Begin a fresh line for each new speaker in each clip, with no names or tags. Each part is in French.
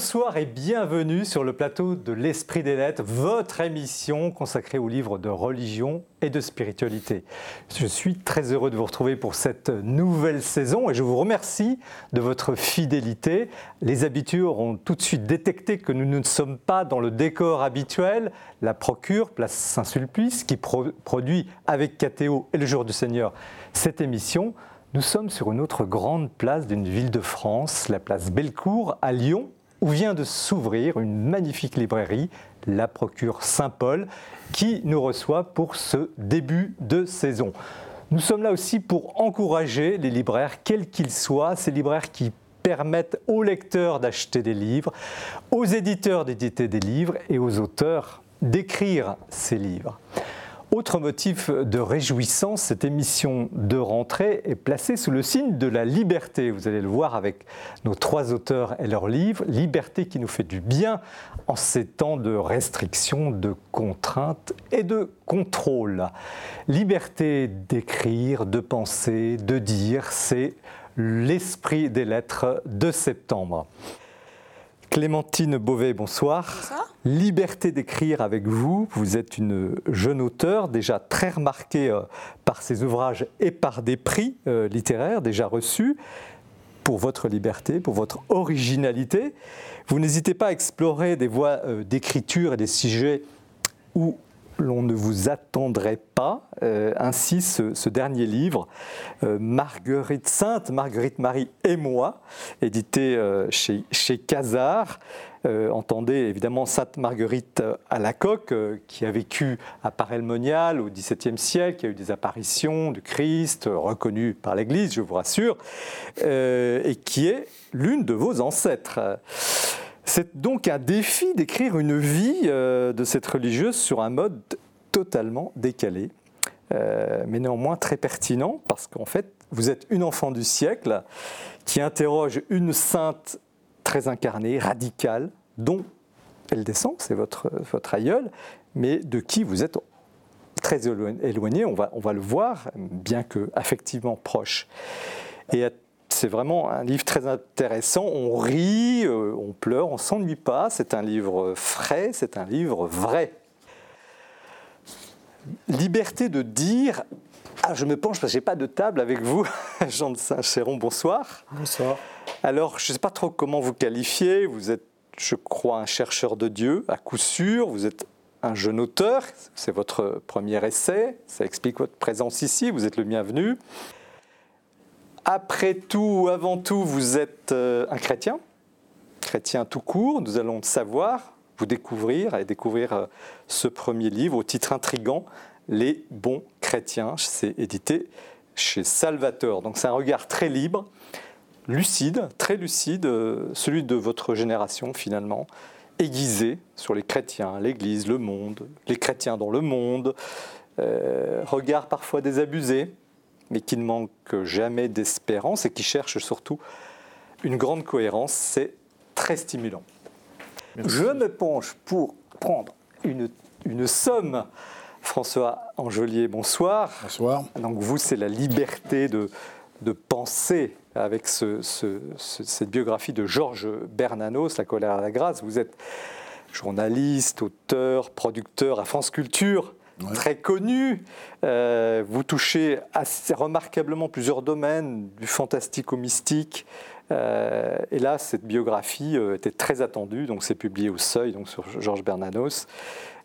Bonsoir et bienvenue sur le plateau de l'Esprit des Lettres, votre émission consacrée aux livres de religion et de spiritualité. Je suis très heureux de vous retrouver pour cette nouvelle saison et je vous remercie de votre fidélité. Les habitués auront tout de suite détecté que nous ne sommes pas dans le décor habituel, la Procure, place Saint-Sulpice, qui produit avec KTO et le Jour du Seigneur cette émission. Nous sommes sur une autre grande place d'une ville de France, la place Bellecour à Lyon, où vient de s'ouvrir une magnifique librairie, la Procure Saint-Paul, qui nous reçoit pour ce début de saison. Nous sommes là aussi pour encourager les libraires, quels qu'ils soient, ces libraires qui permettent aux lecteurs d'acheter des livres, aux éditeurs d'éditer des livres et aux auteurs d'écrire ces livres. Autre motif de réjouissance, cette émission de rentrée est placée sous le signe de la liberté. Vous allez le voir avec nos trois auteurs et leurs livres. Liberté qui nous fait du bien en ces temps de restrictions, de contraintes et de contrôle. Liberté d'écrire, de penser, de dire, c'est l'esprit des lettres de septembre. Clémentine Beauvais, bonsoir.
Bonsoir.
Liberté d'écrire avec vous. Vous êtes une jeune auteure, déjà très remarquée euh, par ses ouvrages et par des prix euh, littéraires déjà reçus pour votre liberté, pour votre originalité. Vous n'hésitez pas à explorer des voies euh, d'écriture et des sujets où l'on ne vous attendrait pas. Euh, ainsi, ce, dernier livre, euh, Marguerite Sainte, Marguerite Marie et moi, édité euh, chez, chez Casar. entendez évidemment Sainte Marguerite à la coque, qui a vécu à Paray-le-Monial au XVIIe siècle, qui a eu des apparitions du Christ, reconnues par l'Église, je vous rassure, et qui est l'une de vos ancêtres. C'est donc un défi d'écrire une vie euh, de cette religieuse sur un mode totalement décalé, euh, mais néanmoins très pertinent, parce qu'en fait, vous êtes une enfant du siècle qui interroge une sainte très incarnée, radicale, dont elle descend, c'est votre, votre aïeul, mais de qui vous êtes très éloigné, on va, le voir, bien que affectivement proche. C'est vraiment un livre très intéressant. On rit, euh, on pleure, on s'ennuie pas. C'est un livre frais, c'est un livre vrai. Liberté de dire. Ah, je me penche parce que j'ai pas de table avec vous, Jean de Saint-Chéron. Bonsoir.
Bonsoir.
Alors, je ne sais pas trop comment vous qualifier. Vous êtes, je crois, un chercheur de Dieu, à coup sûr. Vous êtes un jeune auteur. C'est votre premier essai. Ça explique votre présence ici. Vous êtes le bienvenu. Après tout, avant tout, vous êtes euh, un chrétien, chrétien tout court. Nous allons savoir, vous découvrir et découvrir euh, ce premier livre au titre intrigant, Les bons chrétiens. C'est édité chez Salvator. Donc c'est un regard très libre, lucide, très lucide, euh, celui de votre génération finalement, aiguisé sur les chrétiens, l'Église, le monde, les chrétiens dans le monde, regard parfois désabusé, mais qui ne manque jamais d'espérance et qui cherche surtout une grande cohérence. C'est très stimulant. Je me penche pour prendre une, une somme. François Angelier, bonsoir.
Bonsoir.
Donc vous, c'est la liberté de, de penser avec ce, cette biographie de Georges Bernanos, La colère à la grâce. Vous êtes journaliste, auteur, producteur à France Culture très connu. Euh, vous touchez assez remarquablement plusieurs domaines, du fantastique au mystique. Euh, et là, cette biographie euh, était très attendue, donc c'est publié au Seuil, donc sur Georges Bernanos.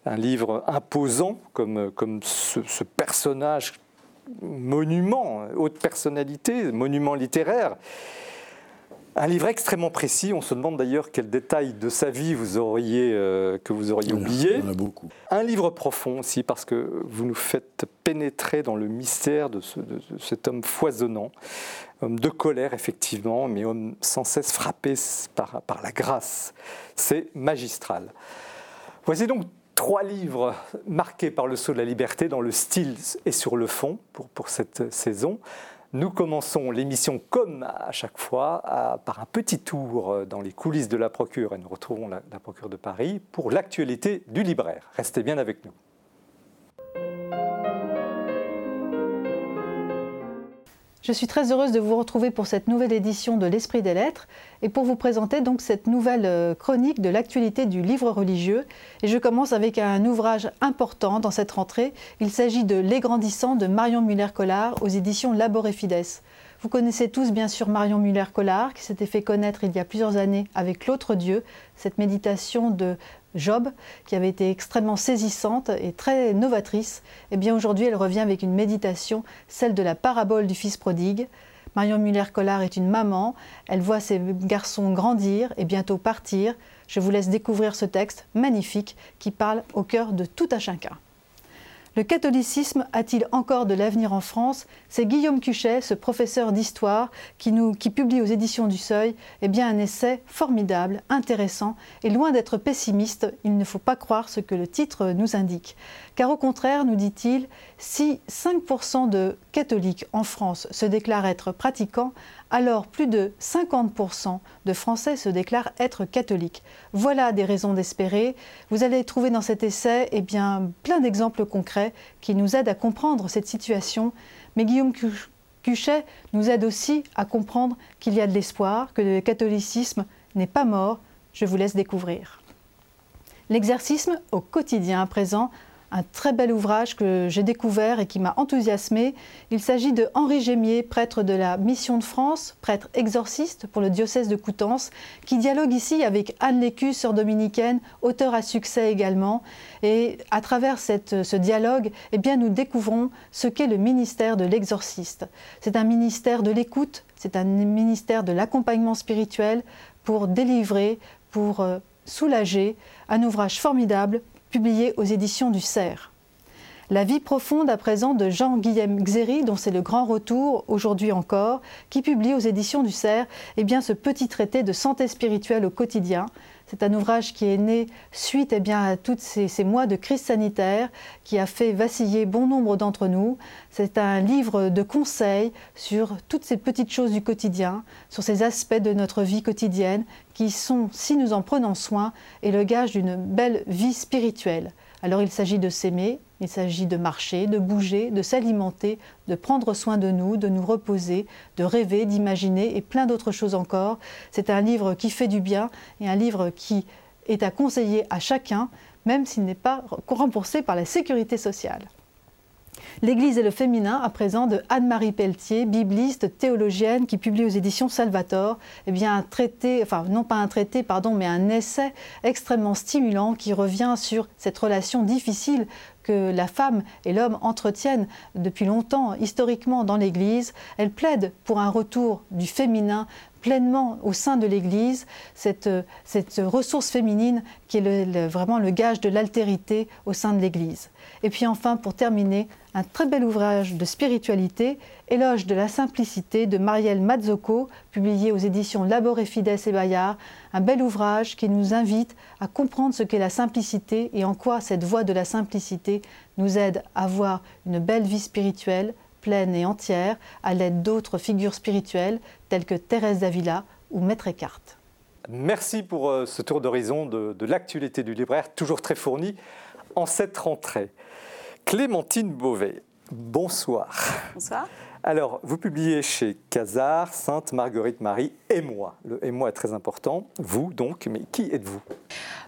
Un livre imposant, comme, comme ce, ce personnage monument, haute personnalité, monument littéraire. Un livre extrêmement précis. On se demande d'ailleurs quel détail de sa vie vous auriez, euh, que vous auriez oublié.
Il y en a beaucoup.
Un livre profond aussi, parce que vous nous faites pénétrer dans le mystère de, cet homme foisonnant, homme de colère effectivement, mais homme sans cesse frappé par, par la grâce. C'est magistral. Voici donc trois livres marqués par le saut de la liberté dans le style et sur le fond pour, pour cette saison. Nous commençons l'émission comme à chaque fois par un petit tour dans les coulisses de la Procure et nous retrouvons la, la Procure de Paris pour l'actualité du libraire. Restez bien avec nous.
Je suis très heureuse de vous retrouver pour cette nouvelle édition de l'Esprit des Lettres et pour vous présenter donc cette nouvelle euh, chronique de l'actualité du livre religieux. Et je commence avec un ouvrage important dans cette rentrée. Il s'agit de Les Grandissants de Marion Muller-Collard aux éditions Labor et Fides. Vous connaissez tous bien sûr Marion Muller-Collard qui s'était fait connaître il y a plusieurs années avec L'autre Dieu, cette méditation de Job, qui avait été extrêmement saisissante et très novatrice, eh bien aujourd'hui elle revient avec une méditation, celle de la parabole du fils prodigue. Marion Muller-Collard est une maman, elle voit ses garçons grandir et bientôt partir. Je vous laisse découvrir ce texte magnifique qui parle au cœur de tout un chacun. Le catholicisme a-t-il encore de l'avenir en France? C'est Guillaume Cuchet, ce professeur d'histoire, qui, publie aux éditions du Seuil eh un essai formidable, intéressant, et loin d'être pessimiste, il ne faut pas croire ce que le titre nous indique. Car au contraire, nous dit-il, si 5% de catholiques en France se déclarent être pratiquants, alors plus de 50% de Français se déclarent être catholiques. Voilà des raisons d'espérer. Vous allez trouver dans cet essai eh plein d'exemples concrets qui nous aident à comprendre cette situation. Mais Guillaume Cuchet nous aide aussi à comprendre qu'il y a de l'espoir, que le catholicisme n'est pas mort. Je vous laisse découvrir. L'exercice au quotidien à présent un très bel ouvrage que j'ai découvert et qui m'a enthousiasmé. Il s'agit de Henri Gémier, prêtre de la Mission de France, prêtre exorciste pour le diocèse de Coutances, qui dialogue ici avec Anne Lécu, sœur dominicaine, auteur à succès également. Et à travers ce dialogue, eh bien, nous découvrons ce qu'est le ministère de l'exorciste. C'est un ministère de l'écoute, c'est un ministère de l'accompagnement spirituel pour délivrer, pour euh, soulager, un ouvrage formidable publié aux éditions du Cerf. La vie profonde à présent de Jean-Guillaume Xéry, dont c'est le grand retour aujourd'hui encore, qui publie aux éditions du Cerf eh bien, ce petit traité de santé spirituelle au quotidien. C'est un ouvrage qui est né suite eh à tous ces, ces, mois de crise sanitaire qui a fait vaciller bon nombre d'entre nous. C'est un livre de conseils sur toutes ces petites choses du quotidien, sur ces aspects de notre vie quotidienne qui sont, si nous en prenons soin, est le gage d'une belle vie spirituelle. Alors il s'agit de s'aimer, il s'agit de marcher, de bouger, de s'alimenter, de prendre soin de nous, de nous reposer, de rêver, d'imaginer et plein d'autres choses encore. C'est un livre qui fait du bien et un livre qui est à conseiller à chacun, même s'il n'est pas remboursé par la sécurité sociale. L'Église et le féminin, à présent, de Anne-Marie Pelletier, bibliste, théologienne, qui publie aux éditions Salvator, eh bien, un traité, enfin, non pas un traité, pardon, mais un essai extrêmement stimulant qui revient sur cette relation difficile que la femme et l'homme entretiennent depuis longtemps, historiquement, dans l'Église. Elle plaide pour un retour du féminin pleinement au sein de l'Église, cette, cette ressource féminine qui est vraiment le gage de l'altérité au sein de l'Église. Et puis enfin, pour terminer, un très bel ouvrage de spiritualité, Éloge de la simplicité de Marielle Mazzocco, publié aux éditions Labor et Fides et Bayard, un bel ouvrage qui nous invite à comprendre ce qu'est la simplicité et en quoi cette voie de la simplicité nous aide à avoir une belle vie spirituelle, pleine et entière, à l'aide d'autres figures spirituelles telles que Thérèse d'Avila ou Maître Eckhart.
Merci pour euh, ce tour d'horizon de, de l'actualité du libraire, toujours très fourni en cette rentrée. Clémentine Beauvais, bonsoir.
Bonsoir.
Alors, vous publiez chez Casar, Sainte Marguerite Marie et moi. Le et moi est très important. Vous, donc, mais qui êtes-vous?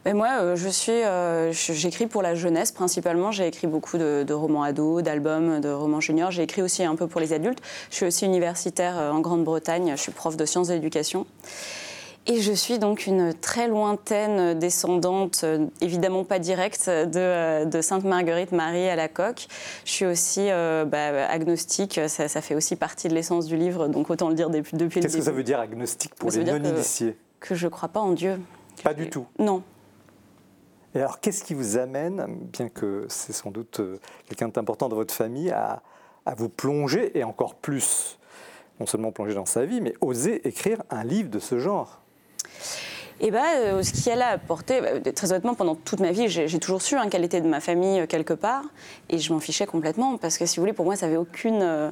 Mais Moi, euh, je suis, euh, j'écris pour la jeunesse principalement. J'ai écrit beaucoup de, de romans ados, d'albums, de romans juniors. J'ai écrit aussi un peu pour les adultes. Je suis aussi universitaire euh, en Grande-Bretagne. Je suis prof de sciences de l'éducation. Et je suis donc une très lointaine descendante, euh, évidemment pas directe, de, euh, Sainte Marguerite Marie à la coque. Je suis aussi euh, bah, agnostique, ça, fait aussi partie de l'essence du livre, donc autant le dire depuis, le début.
Qu'est-ce que ça veut dire agnostique pour les non-initiés
que, je ne crois pas en Dieu.
Pas du tout
Non.
Et alors, qu'est-ce qui vous amène, bien que c'est sans doute quelqu'un d'important dans votre famille, à, à vous plonger, et encore plus, non seulement plonger dans sa vie, mais oser écrire un livre de ce genre?
Et eh ben, euh, ce qui elle a apporté, bah, très honnêtement, pendant toute ma vie, j'ai toujours su hein, qu'elle était de ma famille euh, quelque part, et je m'en fichais complètement, parce que si vous voulez, pour moi, ça n'avait aucune, euh,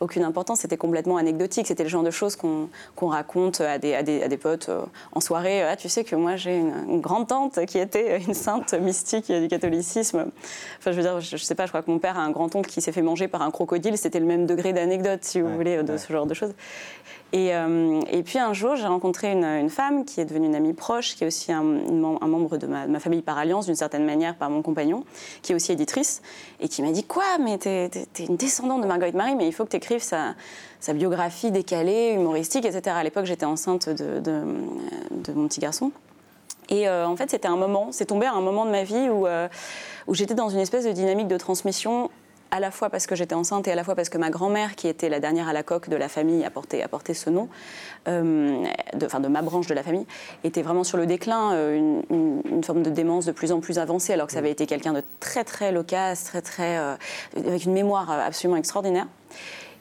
aucune importance, c'était complètement anecdotique. C'était le genre de choses qu'on raconte à des, à des, à des potes euh, en soirée. Ah, tu sais que moi, j'ai une, grande tante qui était une sainte mystique du catholicisme. Enfin, je veux dire, je, ne sais pas, je crois que mon père a un grand-oncle qui s'est fait manger par un crocodile. C'était le même degré d'anecdote, si vous voulez, de ce genre de choses. Et, euh, et, puis un jour, j'ai rencontré une, femme qui est devenue une amie proche, qui est aussi un, membre de ma, famille par alliance, d'une certaine manière, par mon compagnon, qui est aussi éditrice, et qui m'a dit Quoi Mais t'es es, une descendante de Marguerite Marie, mais il faut que tu écrives sa, biographie décalée, humoristique, etc. À l'époque, j'étais enceinte de, mon petit garçon. Et euh, en fait, c'était un moment, c'est tombé à un moment de ma vie où, euh, où j'étais dans une espèce de dynamique de transmission à la fois parce que j'étais enceinte et à la fois parce que ma grand-mère, qui était la dernière à la coque de la famille, a porté, a porté ce nom, euh, de, enfin de ma branche de la famille, était vraiment sur le déclin, euh, une, forme de démence de plus en plus avancée, alors que ça avait été quelqu'un de très très loquace, très très, euh, avec une mémoire absolument extraordinaire.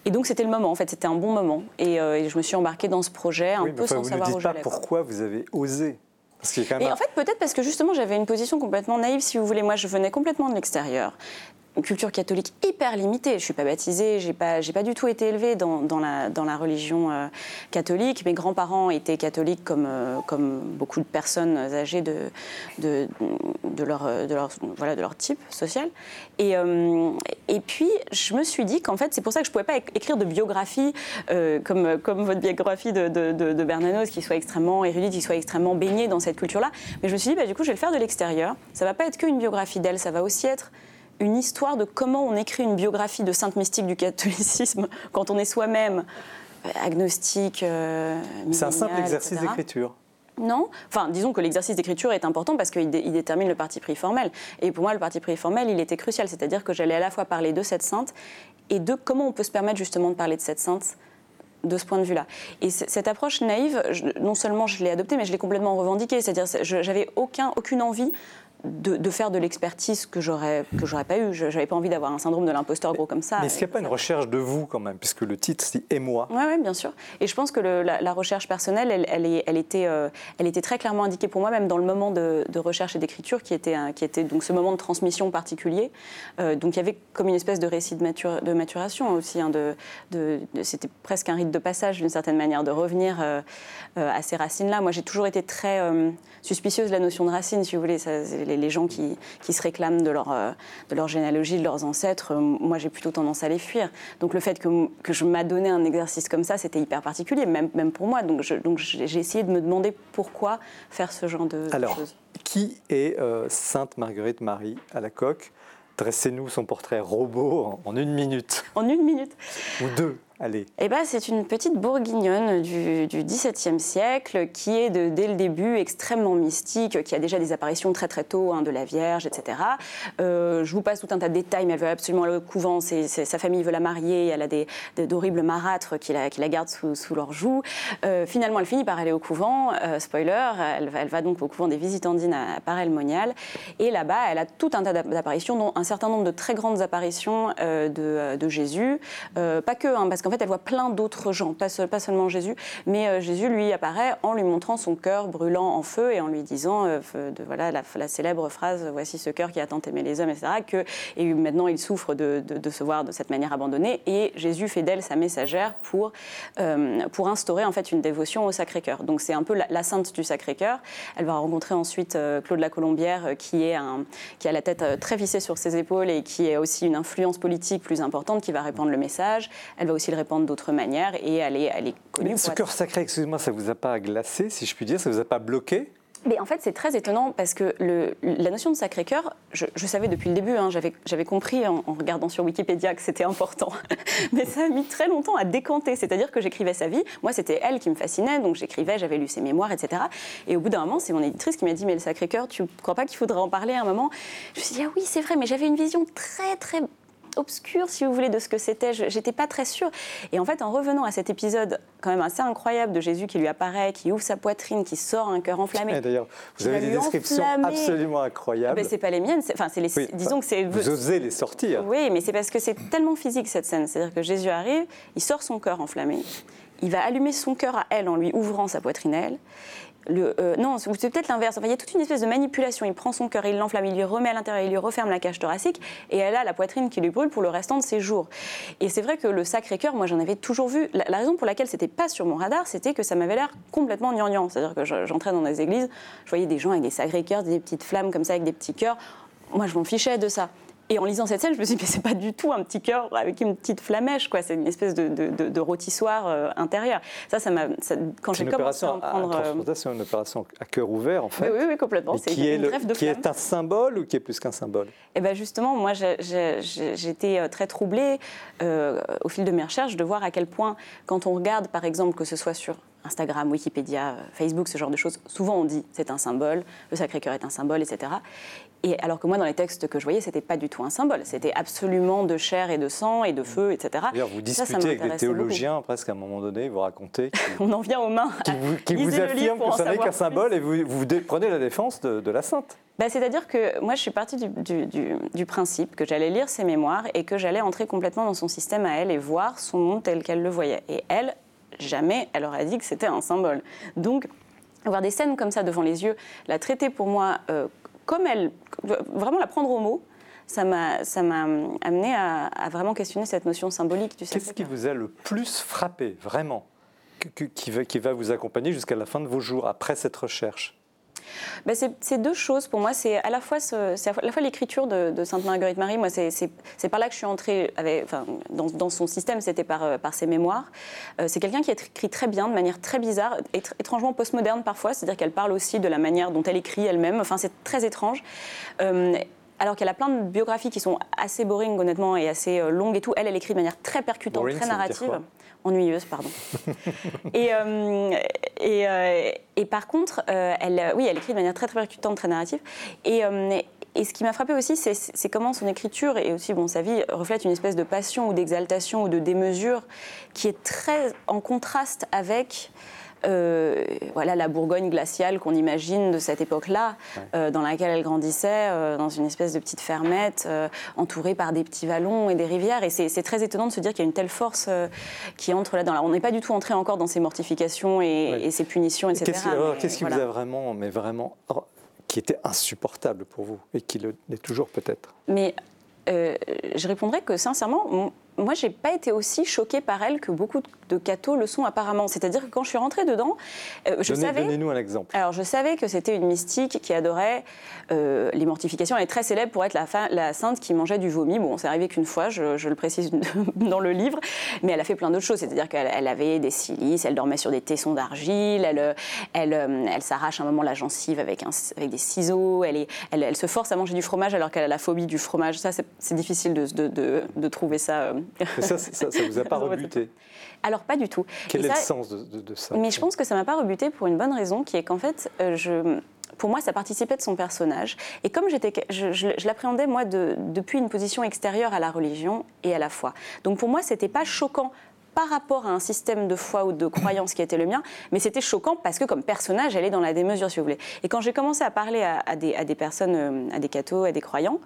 Et donc c'était le moment, en fait, c'était un bon moment. Et, je me suis embarquée dans ce projet un peu sans savoir où
j'allais. Pourquoi vous avez osé
et en fait, peut-être parce que justement, j'avais une position complètement naïve, si vous voulez. Moi, je venais complètement de l'extérieur culture catholique hyper limitée. Je ne suis pas baptisée, je n'ai pas, pas du tout été élevée dans, la, dans la, religion euh, catholique. Mes grands-parents étaient catholiques comme, euh, comme beaucoup de personnes âgées de, de, leur, de, leur, voilà, de leur type social. Et, euh, et puis, je me suis dit qu'en fait, c'est pour ça que je ne pouvais pas écrire de biographie comme, comme votre biographie de, de, de, Bernanos, qui soit extrêmement érudite, qui soit extrêmement baignée dans cette culture-là. Mais je me suis dit, bah, du coup, je vais le faire de l'extérieur. Ça ne va pas être qu'une biographie d'elle, ça va aussi être une histoire de comment on écrit une biographie de sainte mystique du catholicisme quand on est soi-même euh, agnostique. Euh,
c'est un simple exercice d'écriture.
Non. Enfin, disons que l'exercice d'écriture est important parce qu'il détermine le parti pris formel. Et pour moi, le parti pris formel, il était crucial. C'est-à-dire que j'allais à la fois parler de cette sainte et de comment on peut se permettre justement de parler de cette sainte de ce point de vue-là. Et cette approche naïve, non seulement je l'ai adoptée, mais je l'ai complètement revendiquée. C'est-à-dire, j'avais aucun, aucune envie de, faire de l'expertise que j'aurais que j'aurais pas eu. Je n'avais pas envie d'avoir un syndrome de l'imposteur gros comme ça.
Mais est-ce qu'il n'y a pas une recherche de vous quand même, puisque le titre c'est et moi
Oui, ouais, bien sûr. Et je pense que la, recherche personnelle, elle, elle, elle était, euh, elle était très clairement indiquée pour moi, même dans le moment de, recherche et d'écriture, qui était, qui était donc ce moment de transmission particulier. Euh, donc il y avait comme une espèce de récit de, de maturation aussi. Hein, de, C'était presque un rite de passage d'une certaine manière, de revenir euh, à ces racines-là. Moi, j'ai toujours été très suspicieuse de la notion de racine, si vous voulez. Ça, les, gens qui, se réclament de leur, euh, de leur généalogie, de leurs ancêtres, euh, moi j'ai plutôt tendance à les fuir. Donc le fait que, que je m'adonnais un exercice comme ça, c'était hyper particulier, même, même pour moi. Donc, donc j'ai essayé de me demander pourquoi faire ce genre de,
Alors,
choses.
Qui est euh, Sainte Marguerite Marie à la coque? Dressez-nous son portrait robot en, une minute.
En une minute
Ou deux
Eh ben, c'est une petite bourguignonne du, XVIIe siècle qui est dès le début extrêmement mystique, qui a déjà des apparitions très très tôt hein, de la Vierge, etc. Euh, je vous passe tout un tas de détails, mais elle veut absolument au couvent. sa famille veut la marier. Elle a des, d'horribles marâtres qui la, gardent sous, sous leur joue. Euh, finalement, elle finit par aller au couvent. Euh, spoiler, elle, va donc au couvent des Visitandines à, Paray-le-Monial. Et là-bas, elle a tout un tas d'apparitions, dont un certain nombre de très grandes apparitions de, de, Jésus. pas que, hein, parce que en fait, elle voit plein d'autres gens, pas, seulement Jésus, mais euh, Jésus lui apparaît en lui montrant son cœur brûlant en feu et en lui disant, euh, voilà, la, célèbre phrase Voici ce cœur qui a tant aimé les hommes, etc. Que, et maintenant, il souffre de, se voir de cette manière abandonnée. Et Jésus fait d'elle sa messagère pour, euh, instaurer en fait une dévotion au Sacré-Cœur. Donc c'est un peu la, sainte du Sacré-Cœur. Elle va rencontrer ensuite Claude la Colombière, qui, a la tête très vissée sur ses épaules et qui est aussi une influence politique plus importante, qui va répandre le message. Elle va aussi répandre d'autres manières et elle est connue.
Mais ce cœur sacré, excusez-moi, ça vous a pas glacé, si je puis dire, ça vous a pas bloqué?
Mais en fait, c'est très étonnant parce que le, la notion de Sacré-Cœur, je, savais depuis le début, hein, j'avais compris en, regardant sur Wikipédia que c'était important. Mais ça a mis très longtemps à décanter. C'est-à-dire que j'écrivais sa vie. Moi, c'était elle qui me fascinait, donc j'écrivais, j'avais lu ses mémoires, etc. Et au bout d'un moment, c'est mon éditrice qui m'a dit Mais le Sacré-Cœur, tu ne crois pas qu'il faudrait en parler à un moment? Je me suis dit Ah oui, c'est vrai, mais j'avais une vision très, très obscure, si vous voulez, de ce que c'était. J'étais pas très sûre. Et en fait, en revenant à cet épisode quand même assez incroyable de Jésus qui lui apparaît, qui ouvre sa poitrine, qui sort un cœur enflammé.
D'ailleurs, vous avez des descriptions absolument incroyables.
Ben, c'est pas les miennes. Enfin, c'est les. disons que c'est.
Vous osez les sortir.
Oui, mais c'est parce que c'est tellement physique cette scène. C'est-à-dire que Jésus arrive, il sort son cœur enflammé il va allumer son cœur à elle en lui ouvrant sa poitrine à elle. Euh, non, c'est peut-être l'inverse. il y a toute une espèce de manipulation. Il prend son cœur, il l'enflamme, il lui remet à l'intérieur, il lui referme la cage thoracique, et elle a la poitrine qui lui brûle pour le restant de ses jours. Et c'est vrai que le Sacré-Cœur, moi j'en avais toujours vu. La, raison pour laquelle c'était pas sur mon radar, c'était que ça m'avait l'air complètement gnangnan. C'est-à-dire que j'entrais dans des églises, je voyais des gens avec des Sacré-Cœurs, des petites flammes comme ça, avec des petits cœurs. Moi, je m'en fichais de ça. Et en lisant cette scène, je me suis dit, mais c'est pas du tout un petit cœur avec une petite flamèche, quoi. C'est une espèce de, de, de, rôtissoir euh, intérieur. Ça, ça m'a. Quand j'ai commencé à en prendre.
Euh, c'est une opération à cœur ouvert, en fait.
Oui, oui, complètement.
C'est qui, est, le, qui est un symbole ou qui est plus qu'un symbole?
Eh bien, justement, moi, j'étais euh, très troublée au fil de mes recherches de voir à quel point, quand on regarde, par exemple, que ce soit sur Instagram, Wikipédia, Facebook, ce genre de choses, souvent on dit c'est un symbole, le Sacré-Cœur est un symbole, etc. Et alors que moi, dans les textes que je voyais, c'était pas du tout un symbole. C'était absolument de chair et de sang et de feu, etc.
D'ailleurs, vous discutez avec des théologiens, presque à un moment donné, vous racontez.
On en vient aux mains.
Qui vous, vous affirment que ce n'est qu'un symbole et vous, vous, prenez la défense de, la sainte.
Bah, C'est-à-dire que moi, je suis partie du, du, du principe que j'allais lire ses mémoires et que j'allais entrer complètement dans son système à elle et voir son monde tel qu'elle le voyait. Et elle, jamais elle aurait dit que c'était un symbole. Donc, avoir des scènes comme ça devant les yeux, la traiter pour moi euh, comme elle, vraiment la prendre au mot, ça m'a, ça amené à, vraiment questionner cette notion symbolique
Qu'est-ce qui vous a le plus frappé, vraiment, qui va vous accompagner jusqu'à la fin de vos jours, après cette recherche?
Ben, c'est deux choses pour moi. C'est à la fois, fois l'écriture de, Sainte Marguerite Marie. Moi, c'est par là que je suis entrée avec, enfin, dans, son système. C'était par, euh, par ses mémoires. Euh, c'est quelqu'un qui écrit très bien, de manière très bizarre, étrangement postmoderne parfois. C'est-à-dire qu'elle parle aussi de la manière dont elle écrit elle-même. Enfin, c'est très étrange. Euh, alors qu'elle a plein de biographies qui sont assez boring honnêtement et assez longues et tout. Elle, elle écrit de manière très percutante, très narrative ennuyeuse, pardon. et, euh, euh, et, par contre, euh, elle, oui, elle écrit de manière très, très percutante, très narrative. Et, et ce qui m'a frappé aussi, c'est comment son écriture et aussi bon, sa vie reflète une espèce de passion ou d'exaltation ou de démesure qui est très en contraste avec euh, voilà, la Bourgogne glaciale qu'on imagine de cette époque-là, euh, dans laquelle elle grandissait, euh, dans une espèce de petite fermette, entourée par des petits vallons et des rivières. Et c'est très étonnant de se dire qu'il y a une telle force qui entre là. Dans On n'est pas du tout entré encore dans ces mortifications et, ces punitions, etc.
Qu'est-ce qui, vous a vraiment, mais vraiment, qui était insupportable pour vous et qui l'est toujours peut-être?
Mais je répondrais que sincèrement, moi, j'ai pas été aussi choquée par elle que beaucoup de cathos le sont apparemment. C'est-à-dire que quand je suis rentrée dedans,
euh, je savais. Donnez-nous un exemple.
Alors, je savais que c'était une mystique qui adorait euh, les mortifications. Elle est très célèbre pour être la, la sainte qui mangeait du vomi. Bon, c'est arrivé qu'une fois, je, le précise dans le livre, mais elle a fait plein d'autres choses. C'est-à-dire qu'elle avait des silices, elle dormait sur des tessons d'argile, elle, elle, euh, elle s'arrache un moment la gencive avec, un, avec des ciseaux, elle, est, elle, elle, se force à manger du fromage alors qu'elle a la phobie du fromage. Ça, c'est difficile de, de, de, trouver ça
ça, ça, ça vous a pas rebuté
alors pas du tout.
Quel est le sens de, ça
Mais je pense que ça m'a pas rebuté pour une bonne raison, qui est qu'en fait, euh, je, pour moi, ça participait de son personnage. Et comme j'étais, je, je, l'appréhendais moi de, depuis une position extérieure à la religion et à la foi. Donc pour moi, c'était pas choquant par rapport à un système de foi ou de croyance qui était le mien, mais c'était choquant parce que comme personnage, elle est dans la démesure, si vous voulez. Et quand j'ai commencé à parler à, des, personnes, euh, à des cathos, à des croyants,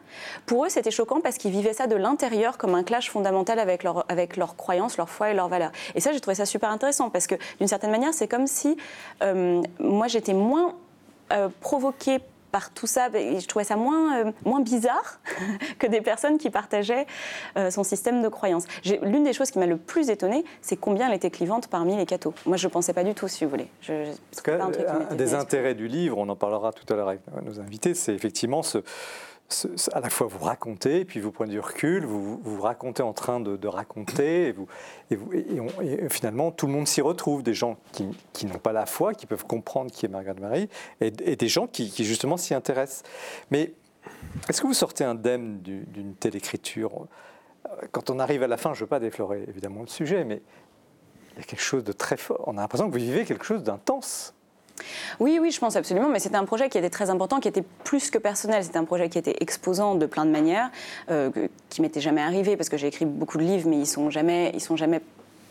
pour eux, c'était choquant parce qu'ils vivaient ça de l'intérieur comme un clash fondamental avec leur, avec leur croyance, leur foi et leurs valeurs. Et ça, j'ai trouvé ça super intéressant parce que d'une certaine manière, c'est comme si euh, moi, j'étais moins euh, provoquée par tout ça, je trouvais ça moins, euh, moins bizarre que des personnes qui partageaient euh, son système de croyance. L'une des choses qui m'a le plus étonnée, c'est combien elle était clivante parmi les cathos. Moi, je ne pensais pas du tout, si vous voulez. Je,
un, des intérêts du livre, on en parlera tout à l'heure avec nos invités, c'est effectivement ce à la fois vous racontez, puis vous prenez du recul, vous vous racontez en train de, raconter, et, finalement tout le monde s'y retrouve, des gens qui, n'ont pas la foi, qui peuvent comprendre qui est Margaret Marie, et, des gens qui justement s'y intéressent. Mais est-ce que vous sortez indemne d'une telle écriture Quand on arrive à la fin, je ne veux pas déflorer évidemment le sujet, mais il y a quelque chose de très fort. On a l'impression que vous vivez quelque chose d'intense.
Oui, oui, je pense absolument, mais c'était un projet qui était très important, qui était plus que personnel. C'était un projet qui était exposant de plein de manières, euh, qui m'était jamais arrivé parce que j'ai écrit beaucoup de livres, mais ils sont jamais, ils sont jamais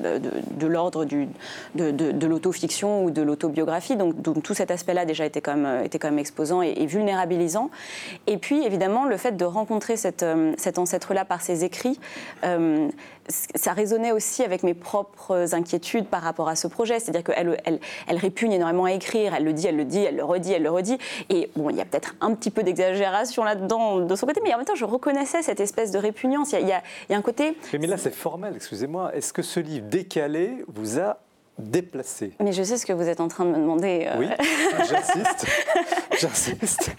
euh, de, l'ordre de, l'autofiction ou de l'autobiographie. Donc, tout cet aspect-là déjà était quand euh, exposant et, vulnérabilisant. Et puis évidemment le fait de rencontrer cette, cet ancêtre-là par ses écrits ça résonnait aussi avec mes propres inquiétudes par rapport à ce projet. C'est-à-dire qu'elle elle, elle répugne énormément à écrire, elle le dit, elle le dit, elle le redit, elle le redit. Et bon, il y a peut-être un petit peu d'exagération là-dedans de son côté, mais en même temps, je reconnaissais cette espèce de répugnance. Il y a, il y a un côté.
Mais là, c'est formel, excusez-moi. Est-ce que ce livre décalé vous a déplacé?
Mais je sais ce que vous êtes en train de me demander.
Euh. Oui, j'insiste. j'insiste.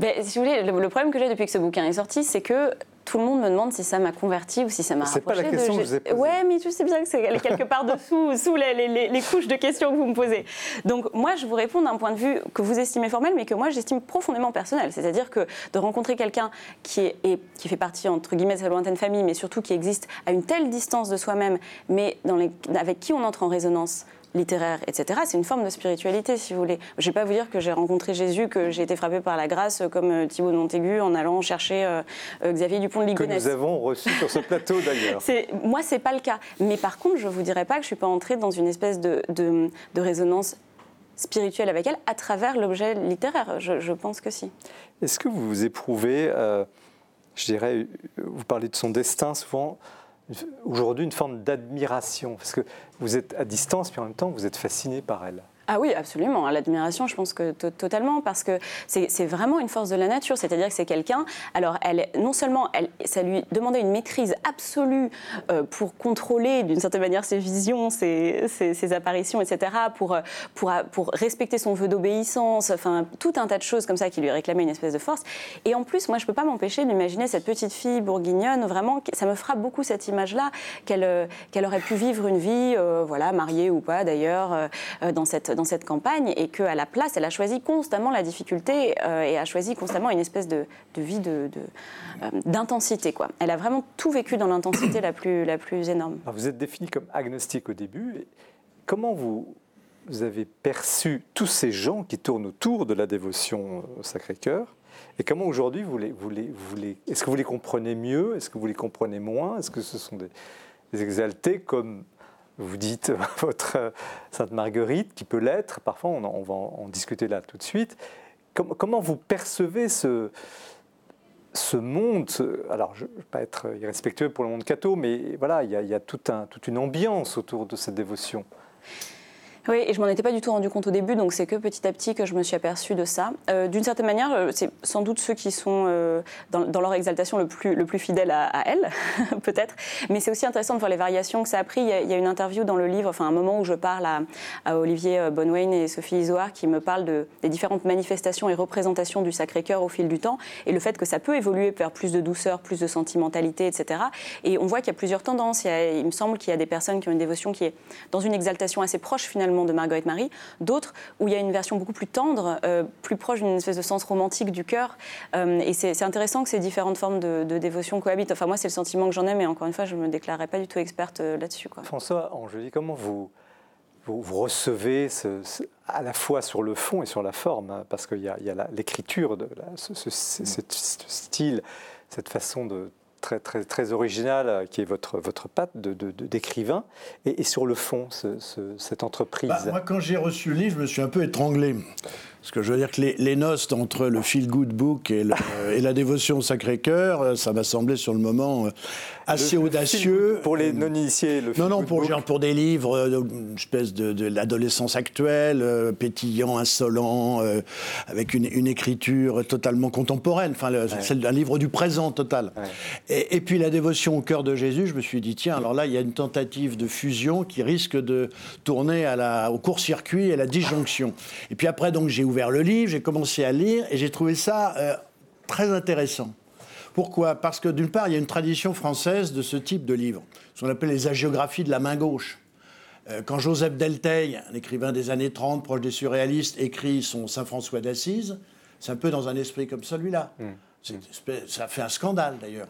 Ben, si vous voulez, le, problème que j'ai depuis que ce bouquin est sorti, c'est que tout le monde me demande si ça m'a converti ou si ça m'a rapproché.
C'est pas la question que je vous ai posée.
Ouais, mais je sais bien que c'est quelque part dessous, sous les, les, couches de questions que vous me posez. Donc moi, je vous réponds d'un point de vue que vous estimez formel, mais que moi j'estime profondément personnel. C'est-à-dire que de rencontrer quelqu'un qui est, qui fait partie entre guillemets de sa lointaine famille, mais surtout qui existe à une telle distance de soi-même, mais dans les, avec qui on entre en résonance littéraire, etc. C'est une forme de spiritualité, si vous voulez. Je ne vais pas vous dire que j'ai rencontré Jésus, que j'ai été frappé par la grâce, comme euh, Thibaut de Montaigu, en allant chercher euh, euh, Xavier Dupont de Ligonnès.
Que nous avons reçu sur ce plateau, d'ailleurs.
Moi, c'est pas le cas. Mais par contre, je ne vous dirais pas que je ne suis pas entrée dans une espèce de, de, résonance spirituelle avec elle à travers l'objet littéraire. Je, pense que si.
Est-ce que vous éprouvez, je dirais, vous parlez de son destin souvent, aujourd'hui une forme d'admiration Parce que vous êtes à distance, puis en même temps, vous êtes fasciné par elle.
Ah oui, absolument. L'admiration, je pense que totalement, parce que c'est vraiment une force de la nature. C'est-à-dire que c'est quelqu'un. Alors, elle, non seulement, elle, ça lui demandait une maîtrise absolue euh, pour contrôler d'une certaine manière ses visions, ses, ses, apparitions, etc., pour, pour, pour respecter son vœu d'obéissance, enfin, tout un tas de choses comme ça qui lui réclamaient une espèce de force. Et en plus, moi, je ne peux pas m'empêcher d'imaginer cette petite fille bourguignonne, vraiment, ça me frappe beaucoup cette image-là, qu'elle qu'elle aurait pu vivre une vie, euh, voilà, mariée ou pas d'ailleurs, euh, dans cette cette campagne et qu'à la place, elle a choisi constamment la difficulté euh, et a choisi constamment une espèce de, vie d'intensité. De, euh, d'intensité quoi. Elle a vraiment tout vécu dans l'intensité la plus, la plus énorme.
vous êtes défini comme agnostique au début. Comment vous, vous avez perçu tous ces gens qui tournent autour de la dévotion au Sacré-Cœur? Et comment aujourd'hui vous les, vous les, vous les est-ce que vous les comprenez mieux? Est-ce que vous les comprenez moins? Est-ce que ce sont des exaltés comme vous dites votre euh, Sainte Marguerite, qui peut l'être, parfois on, va en discuter là tout de suite. comment vous percevez ce, ce monde Alors, je ne veux pas être irrespectueux pour le monde catho, mais voilà, il y a, il y a tout un, toute une ambiance autour de cette dévotion.
Oui, et je m'en étais pas du tout rendu compte au début, donc c'est que petit à petit que je me suis aperçue de ça. Euh, d'une certaine manière, euh, c'est sans doute ceux qui sont euh, dans, leur exaltation le plus, le plus fidèles à, elle, peut-être. Mais c'est aussi intéressant de voir les variations que ça a pris. Il y a, une interview dans le livre, enfin un moment où je parle à, Olivier Bonwayne et Sophie Isoard qui me parlent de, des différentes manifestations et représentations du Sacré-Cœur au fil du temps et le fait que ça peut évoluer vers plus de douceur, plus de sentimentalité, etc. Et on voit qu'il y a plusieurs tendances. Il me semble qu'il y a des personnes qui ont une dévotion qui est dans une exaltation assez proche finalement de Marguerite Marie, d'autres où il y a une version beaucoup plus tendre, euh, plus proche d'une espèce de sens romantique du cœur. Euh, et c'est intéressant que ces différentes formes de, dévotion cohabitent. Enfin, moi, c'est le sentiment que j'en ai, mais encore une fois, je ne me déclarerai pas du tout experte euh, là-dessus.
François Angeli, comment vous, vous, recevez ce, à la fois sur le fond et sur la forme, hein, parce qu'il y a, l'écriture, de ce, ce, style, cette façon de très, très, très original euh, qui est votre, votre patte d'écrivain. Et, sur le fond, cette entreprise bah,
Moi, quand j'ai reçu le livre, je me suis un peu étranglé. Parce que je veux dire que les, les noces entre le feel good book et, et la dévotion au Sacré-Cœur, euh, ça m'a semblé sur le moment euh, assez audacieux.
Pour les non-initiés, le
Non, non, pour, genre, pour des livres, euh, une espèce de, de l'adolescence actuelle, pétillant, insolent, avec une, une, écriture totalement contemporaine. Enfin, c'est un livre du présent total. Et, et, puis la dévotion au cœur de Jésus, je me suis dit, tiens, alors là, il y a une tentative de fusion qui risque de tourner à la, au court-circuit et à la disjonction. Et puis après, donc, j'ai ouvert le livre, j'ai commencé à lire et j'ai trouvé ça euh, très intéressant. Pourquoi? Parce que d'une part, il y a une tradition française de ce type de livre, ce qu'on appelle les agiographies de la main gauche. Euh, quand Joseph Delteil, un écrivain des années 30, proche des surréalistes, écrit son Saint-François d'Assise, c'est un peu dans un esprit comme celui-là. Hmm. Ça fait un scandale d'ailleurs.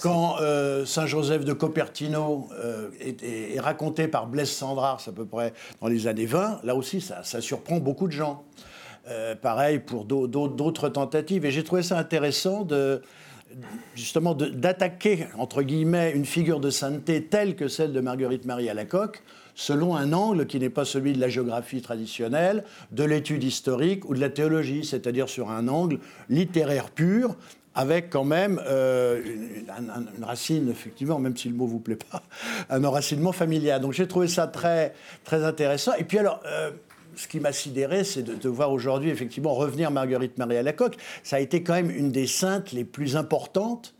Quand euh, Saint Joseph de Copertino est, raconté par Blaise Sandrard, à peu près dans les années 20, là aussi ça, ça surprend beaucoup de gens. Euh, pareil pour d'autres tentatives. Et j'ai trouvé ça intéressant de justement d'attaquer, entre guillemets, une figure de sainteté telle que celle de Marguerite Marie à la coque, selon un angle qui n'est pas celui de la géographie traditionnelle, de l'étude historique ou de la théologie, c'est-à-dire sur un angle littéraire pur, avec quand même euh, une, racine, effectivement, même si le mot vous plaît pas, un enracinement familial. Donc j'ai trouvé ça très, très intéressant. Et puis alors, euh, ce qui m'a sidéré, c'est de, de, voir aujourd'hui, effectivement, revenir Marguerite Marie à la coque. Ça a été quand même une des saintes les plus importantes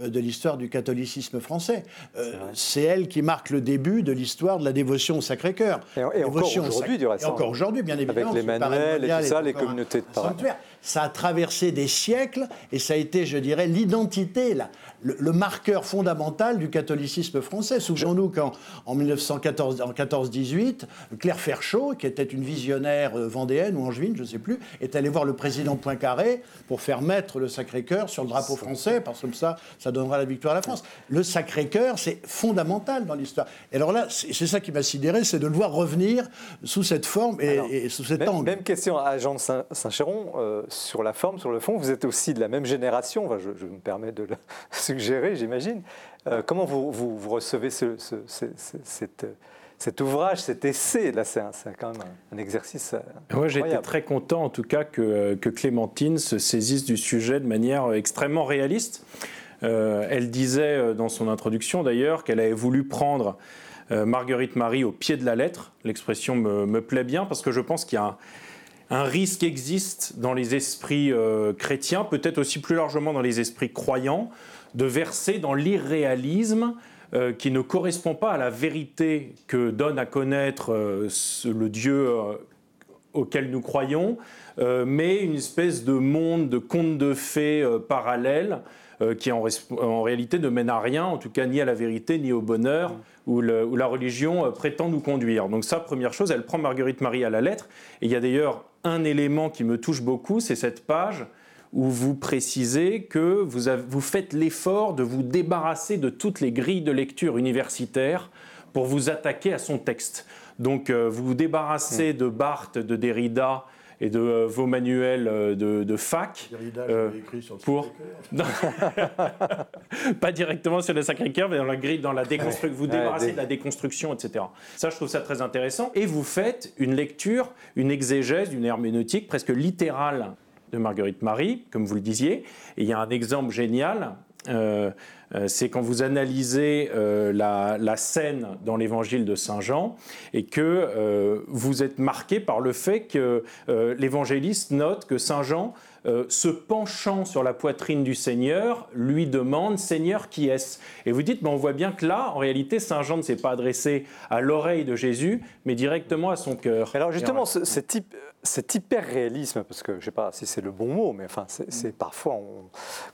euh, de l'histoire du catholicisme français. Euh, c'est elle qui marque le début de l'histoire de la dévotion au Sacré-Cœur.
Et, encore aujourd'hui, du reste.
Et encore aujourd'hui, bien évidemment.
Avec les manuels et tout ça, les communautés de parole
ça a traversé des siècles et ça a été, je dirais, l'identité, le, le, marqueur fondamental du catholicisme français. Souvenons-nous qu'en en 1914-18, Claire Ferchaud, qui était une visionnaire euh, vendéenne ou angevine, je ne sais plus, est allée voir le président Poincaré pour faire mettre le Sacré-Cœur sur le drapeau français, parce que ça, ça donnera la victoire à la France. Le Sacré-Cœur, c'est fondamental dans l'histoire. Et alors là, c'est ça qui m'a sidéré, c'est de le voir revenir sous cette forme et, sous cet angle.
Même question à Jean de Saint-Chéron. Euh, sur la forme, sur le fond, vous êtes aussi de la même génération, je, me permets de le suggérer, j'imagine. Euh, comment vous, recevez ce, cet ouvrage, cet essai? Là, c'est quand même un, exercice.
Euh, Moi, j'étais très content, en tout cas, que, Clémentine se saisisse du sujet de manière extrêmement réaliste. Euh, elle disait dans son introduction, d'ailleurs, qu'elle avait voulu prendre Marguerite Marie au pied de la lettre. L'expression me, me, plaît bien parce que je pense qu'il y a un un risque existe dans les esprits euh, chrétiens, peut-être aussi plus largement dans les esprits croyants, de verser dans l'irréalisme euh, qui ne correspond pas à la vérité que donne à connaître euh, le Dieu auquel nous croyons, mais une espèce de monde, de conte de fées parallèle qui en, réalité ne mène à rien, en tout cas ni à la vérité ni au bonheur, où, où la religion prétend nous conduire. Donc ça, première chose, elle prend Marguerite Marie à la lettre, et il y a d'ailleurs un élément qui me touche beaucoup, c'est cette page où vous précisez que vous, faites l'effort de vous débarrasser de toutes les grilles de lecture universitaires pour vous attaquer à son texte. Donc euh, vous vous débarrassez hmm. de Barthes, de Derrida et de euh, vos manuels euh, de, fac.
Euh, écrit sur le pour
pas directement sur le Sacré-Cœur, mais dans la grille, dans la déconstruction. Vous débarrassez de la déconstruction, etc. Ça, je trouve ça très intéressant. Et vous faites une lecture, une exégèse, une herméneutique presque littérale de Marguerite Marie, comme vous le disiez. Et il y a un exemple génial. Euh, c'est quand vous analysez euh, la, scène dans l'évangile de Saint Jean et que euh, vous êtes marqué par le fait que l'évangéliste note que Saint Jean se penchant sur la poitrine du Seigneur, lui demande Seigneur, qui est-ce? Et vous dites, on voit bien que là, en réalité, Saint Jean ne s'est pas adressé à l'oreille de Jésus, mais directement à son cœur.
Alors justement, ce, type, cet hyper-réalisme, parce que je ne sais pas si c'est le bon mot, mais enfin, c'est parfois,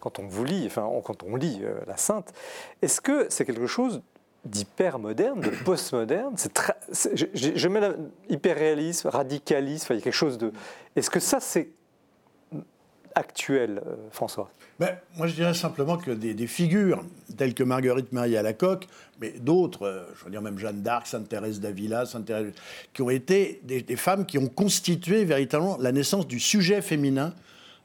quand on vous lit, enfin, quand on lit euh, la Sainte, est-ce que c'est quelque chose d'hyper moderne, de post-moderne? Je, je, mets hyper-réalisme, radicalisme, il y a quelque chose de... Est-ce que ça, c'est actuel, euh, François
ben, Moi, je dirais simplement que des, figures telles que Marguerite Marie Alacoque, mais d'autres, euh, je veux dire même Jeanne d'Arc, Sainte Thérèse d'Avila, Sainte qui ont été des, femmes qui ont constitué véritablement la naissance du sujet féminin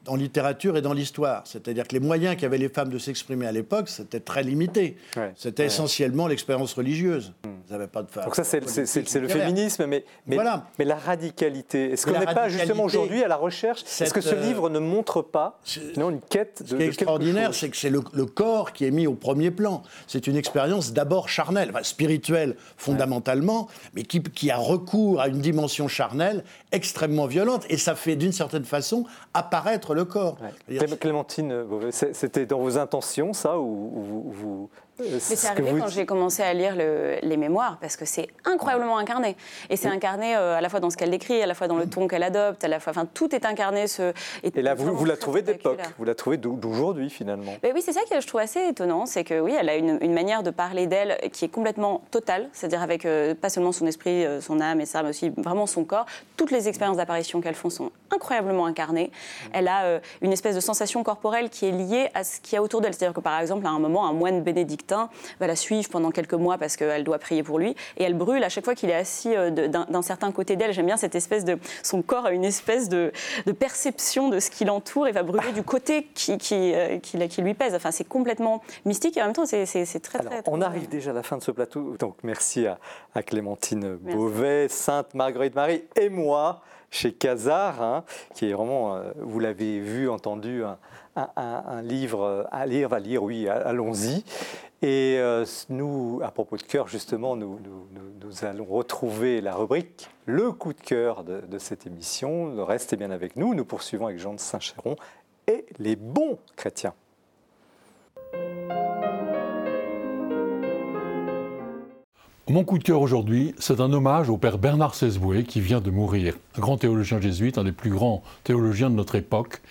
en littérature et dans l'histoire. C'est-à-dire que les moyens qu'avaient les femmes de s'exprimer à l'époque, c'était très limité. c'était essentiellement l'expérience religieuse.
N'avaient pas de femmes. Donc ça, c'est le féminisme, mais, mais, voilà. mais la radicalité. Est-ce qu'on n'est pas justement aujourd'hui à la recherche? Est-ce que ce euh, livre ne montre pas non, une quête
de Ce qui est extraordinaire, c'est que c'est le, corps qui est mis au premier plan. C'est une expérience d'abord charnelle, spirituelle fondamentalement, mais qui, qui a recours à une dimension charnelle extrêmement violente. Et ça fait d'une certaine façon apparaître le corps.
Clémentine, c'était dans vos intentions, ça, ou vous,
euh, Mais c'est arrivé quand j'ai commencé à lire les mémoires, parce que c'est incroyablement incarné. Et c'est incarné euh, à la fois dans ce qu'elle décrit, à la fois dans le ton qu'elle adopte, à la fois, enfin, tout est incarné. Ce,
et, là, vous, vous la trouvez d'époque, vous la trouvez d'aujourd'hui, finalement.
Mais oui, c'est ça que je trouve assez étonnant, c'est que oui, elle a une, manière de parler d'elle qui est complètement totale, c'est-à-dire avec euh, pas seulement son esprit, son âme et ça, mais aussi vraiment son corps. Toutes les expériences d'apparition qu'elle font sont incroyablement incarnées. Elle a une espèce de sensation corporelle qui est liée à ce qu'il y a autour d'elle. C'est-à-dire que par exemple, à un moment, un moine bénédictin va la suivre pendant quelques mois parce qu'elle doit prier pour lui. Et elle brûle à chaque fois qu'il est assis euh, d'un certain côté d'elle. J'aime bien cette espèce de. Son corps a une espèce de, perception de ce qui l'entoure et va brûler du côté qui, qui, euh, qui, lui pèse. Enfin, c'est complètement mystique et en même temps, c'est très, très,
On arrive déjà à la fin de ce plateau. Donc, merci à, Clémentine Beauvais, Sainte Marguerite Marie et moi. chez Casar, hein, qui est vraiment, euh, vous l'avez vu, entendu, un, livre à lire, va lire, oui, allons-y. Et euh, nous, à propos de cœur, justement, nous, allons retrouver la rubrique Le coup de cœur de, de cette émission. Restez bien avec nous. Nous poursuivons avec Jean de Saint-Chéron et les bons chrétiens.
Mon coup de cœur aujourd'hui, c'est un hommage au père Bernard Sesboué qui vient de mourir, un grand théologien jésuite, un des plus grands théologiens de notre époque.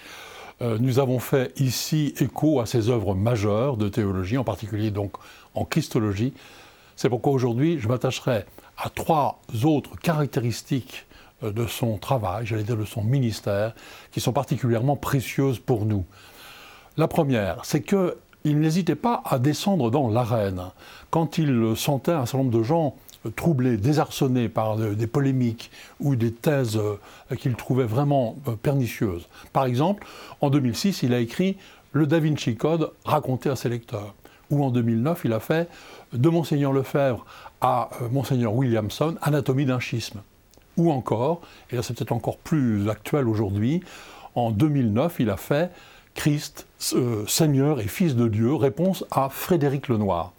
Euh, nous avons fait ici écho à ses œuvres majeures de théologie, en particulier donc en christologie. C'est pourquoi aujourd'hui je m'attacherai à trois autres caractéristiques euh, de son travail, j'allais dire de son ministère, qui sont particulièrement précieuses pour nous. La première, c'est qu'il n'hésitait pas à descendre dans l'arène quand il sentait un certain nombre de gens troublés, désarçonnés par des polémiques ou des thèses euh, qu'il trouvait vraiment euh, pernicieuses. Par exemple, en 2006, il a écrit Le Da Vinci Code raconté à ses lecteurs. Ou en 2009, il a fait de Monseigneur Lefebvre à euh, Monseigneur Williamson, Anatomie d'un schisme. Ou encore, et là c'est peut-être encore plus actuel aujourd'hui, en 2009, il a fait Christ, Seigneur et Fils de Dieu, réponse à Frédéric Lenoir.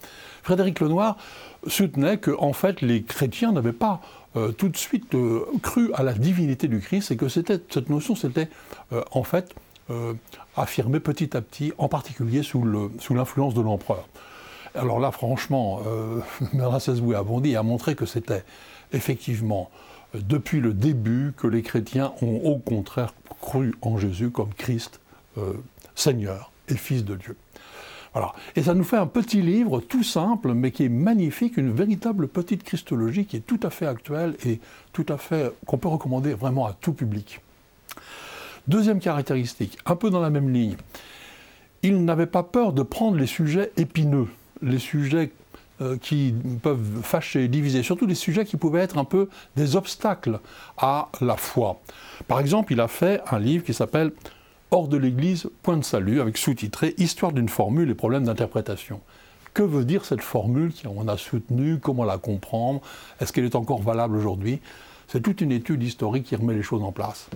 Frédéric Lenoir soutenait que en fait les chrétiens n'avaient pas euh, tout de suite euh, cru à la divinité du Christ et que cette notion s'était euh, en fait affirmée petit à petit, en particulier sous l'influence de l'empereur. Alors là, franchement, Sesboué a bondi a montré que c'était effectivement depuis le début que les chrétiens ont au contraire cru en Jésus comme Christ, Seigneur et Fils de Dieu. Et ça nous fait un petit livre tout simple, mais qui est magnifique, une véritable petite christologie qui est tout à fait actuelle et tout à fait qu'on peut recommander vraiment à tout public. Deuxième caractéristique, un peu dans la même ligne, il n'avait pas peur de prendre les sujets épineux, les sujets euh, qui peuvent fâcher, diviser, surtout les sujets qui pouvaient être un peu des obstacles à la foi. Par exemple, il a fait un livre qui s'appelle Hors de l'Église, point de salut, avec sous-titré Histoire d'une formule et problèmes d'interprétation. Que veut dire cette formule qu'on a soutenue Comment la comprendre Est-ce qu'elle est encore valable aujourd'hui? C'est toute une étude historique qui remet les choses en place.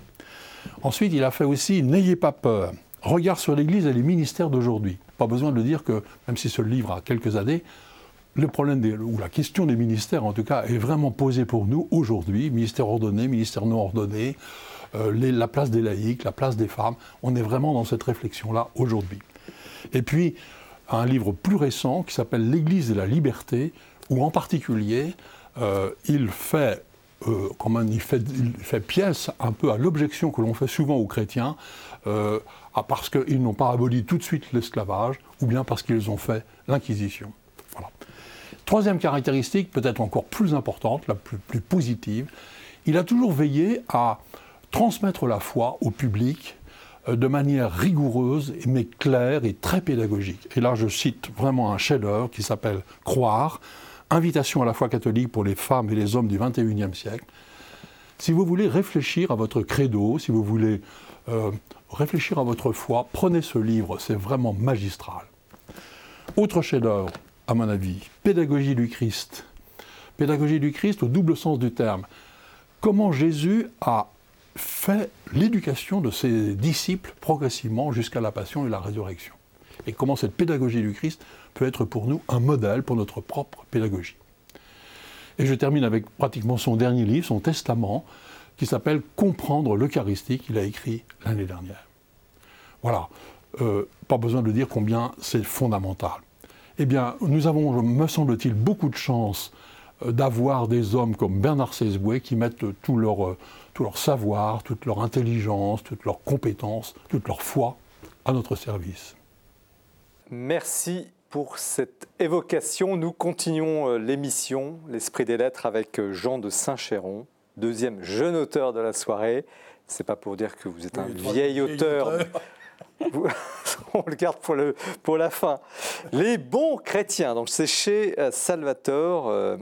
Ensuite, il a fait aussi N'ayez pas peur. Regard sur l'Église et les ministères d'aujourd'hui. Pas besoin de dire que, même si ce livre a quelques années, le problème ou la question des ministères, en tout cas, est vraiment posée pour nous aujourd'hui. Ministère ordonné, ministère non ordonné, euh, la place des laïcs, la place des femmes. On est vraiment dans cette réflexion-là aujourd'hui. Et puis, un livre plus récent qui s'appelle L'Église et la liberté, où en particulier, euh, il fait euh, il fait, il fait, pièce un peu à l'objection que l'on fait souvent aux chrétiens, parce qu'ils n'ont pas aboli tout de suite l'esclavage, ou bien parce qu'ils ont fait l'Inquisition. Voilà. Troisième caractéristique, peut-être encore plus importante, la plus positive, il a toujours veillé à transmettre la foi au public euh, de manière rigoureuse, mais claire et très pédagogique. Et là, je cite vraiment un chef-d'œuvre qui s'appelle Croire, invitation à la foi catholique pour les femmes et les hommes du XXIe siècle. Si vous voulez réfléchir à votre credo, si vous voulez euh, réfléchir à votre foi, prenez ce livre, c'est vraiment magistral. Autre chef-d'œuvre, à mon avis, Pédagogie du Christ. Pédagogie du Christ au double sens du terme. Comment Jésus a fait l'éducation de ses disciples progressivement jusqu'à la passion et la résurrection. Et comment cette pédagogie du Christ peut être pour nous un modèle pour notre propre pédagogie. Et je termine avec pratiquement son dernier livre, son testament, qui s'appelle Comprendre l'Eucharistie, qu'il a écrit l'année dernière. Voilà, euh, pas besoin de dire combien c'est fondamental. Eh bien, nous avons, me semble-t-il, beaucoup de chance euh, d'avoir des hommes comme Bernard Sesboué qui mettent tout leur, euh, tout leur savoir, toute leur intelligence, toutes leurs compétences, toute leur foi à notre service.
Merci pour cette évocation. Nous continuons euh, l'émission L'Esprit des Lettres avec Jean de Saint-Chéron, deuxième jeune auteur de la soirée. C'est pas pour dire que vous êtes un vieil auteur. on le garde pour, le, pour la fin. Les bons chrétiens, donc c'est chez Salvatore.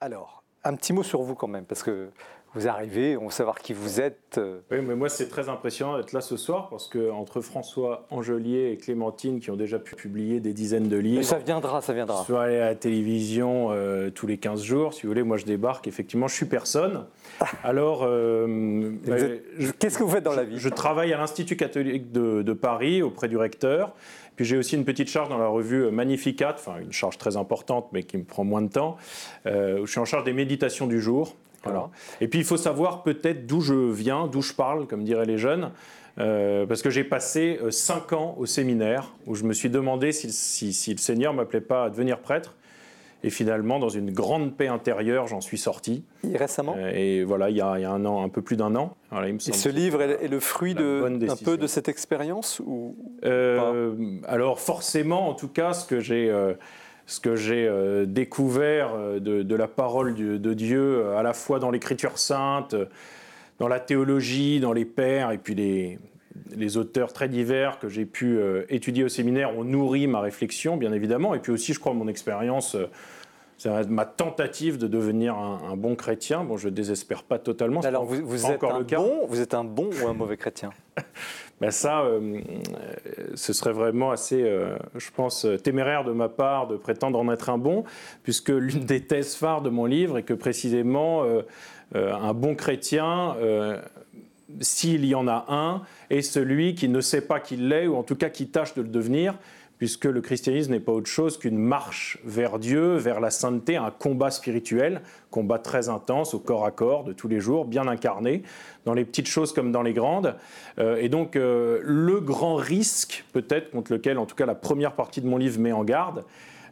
alors, un petit mot sur vous quand même, parce que vous arrivez, on veut savoir qui vous êtes.
Oui, mais moi c'est très impressionnant d'être là ce soir parce que entre François Angelier et Clémentine qui ont déjà pu publier des dizaines de livres. Mais
ça viendra, ça viendra.
Soit aller à la télévision euh, tous les 15 jours, si vous voulez, moi je débarque, effectivement je suis personne. Alors,
euh, bah, qu'est-ce que vous faites dans
la
vie?
je, travaille à l'Institut catholique de, de Paris auprès du recteur. Puis j'ai aussi une petite charge dans la revue Magnificat, enfin une charge très importante mais qui me prend moins de temps, euh, où je suis en charge des méditations du jour. Et puis il faut savoir peut-être d'où je viens, d'où je parle, comme diraient les jeunes. Euh, parce que j'ai passé euh, cinq ans au séminaire où je me suis demandé si, si, le Seigneur ne m'appelait pas à devenir prêtre. Et finalement, dans une grande paix intérieure, j'en suis sorti.
Et récemment?
Euh, Et voilà, il y, a, un an, un peu plus d'un an.
et ce livre est, le fruit de, un peu de cette expérience ou,
Alors forcément, en tout cas, ce que j'ai ce que j'ai euh, découvert euh, de, la parole de, Dieu, euh, à la fois dans l'Écriture sainte, dans la théologie, dans les pères, et puis les, les auteurs très divers que j'ai pu étudier au séminaire ont nourri ma réflexion, bien évidemment, et puis aussi, je crois, mon expérience. Ma tentative de devenir un, bon chrétien. Bon, je ne désespère pas totalement.
Alors, vous, vous êtes encore un le cas. Bon, vous êtes un bon ou un mauvais chrétien?
ben ça, euh, ce serait vraiment assez, euh, je pense, téméraire de ma part de prétendre en être un bon, puisque l'une des thèses phares de mon livre est que précisément euh, un bon chrétien, s'il y en a un, est celui qui ne sait pas qu'il l'est, ou en tout cas qui tâche de le devenir, puisque le christianisme n'est pas autre chose qu'une marche vers Dieu, vers la sainteté, un combat spirituel, combat très intense au corps à corps de tous les jours, bien incarné, dans les petites choses comme dans les grandes. Euh, et donc euh, le grand risque, peut-être, contre lequel en tout cas la première partie de mon livre met en garde,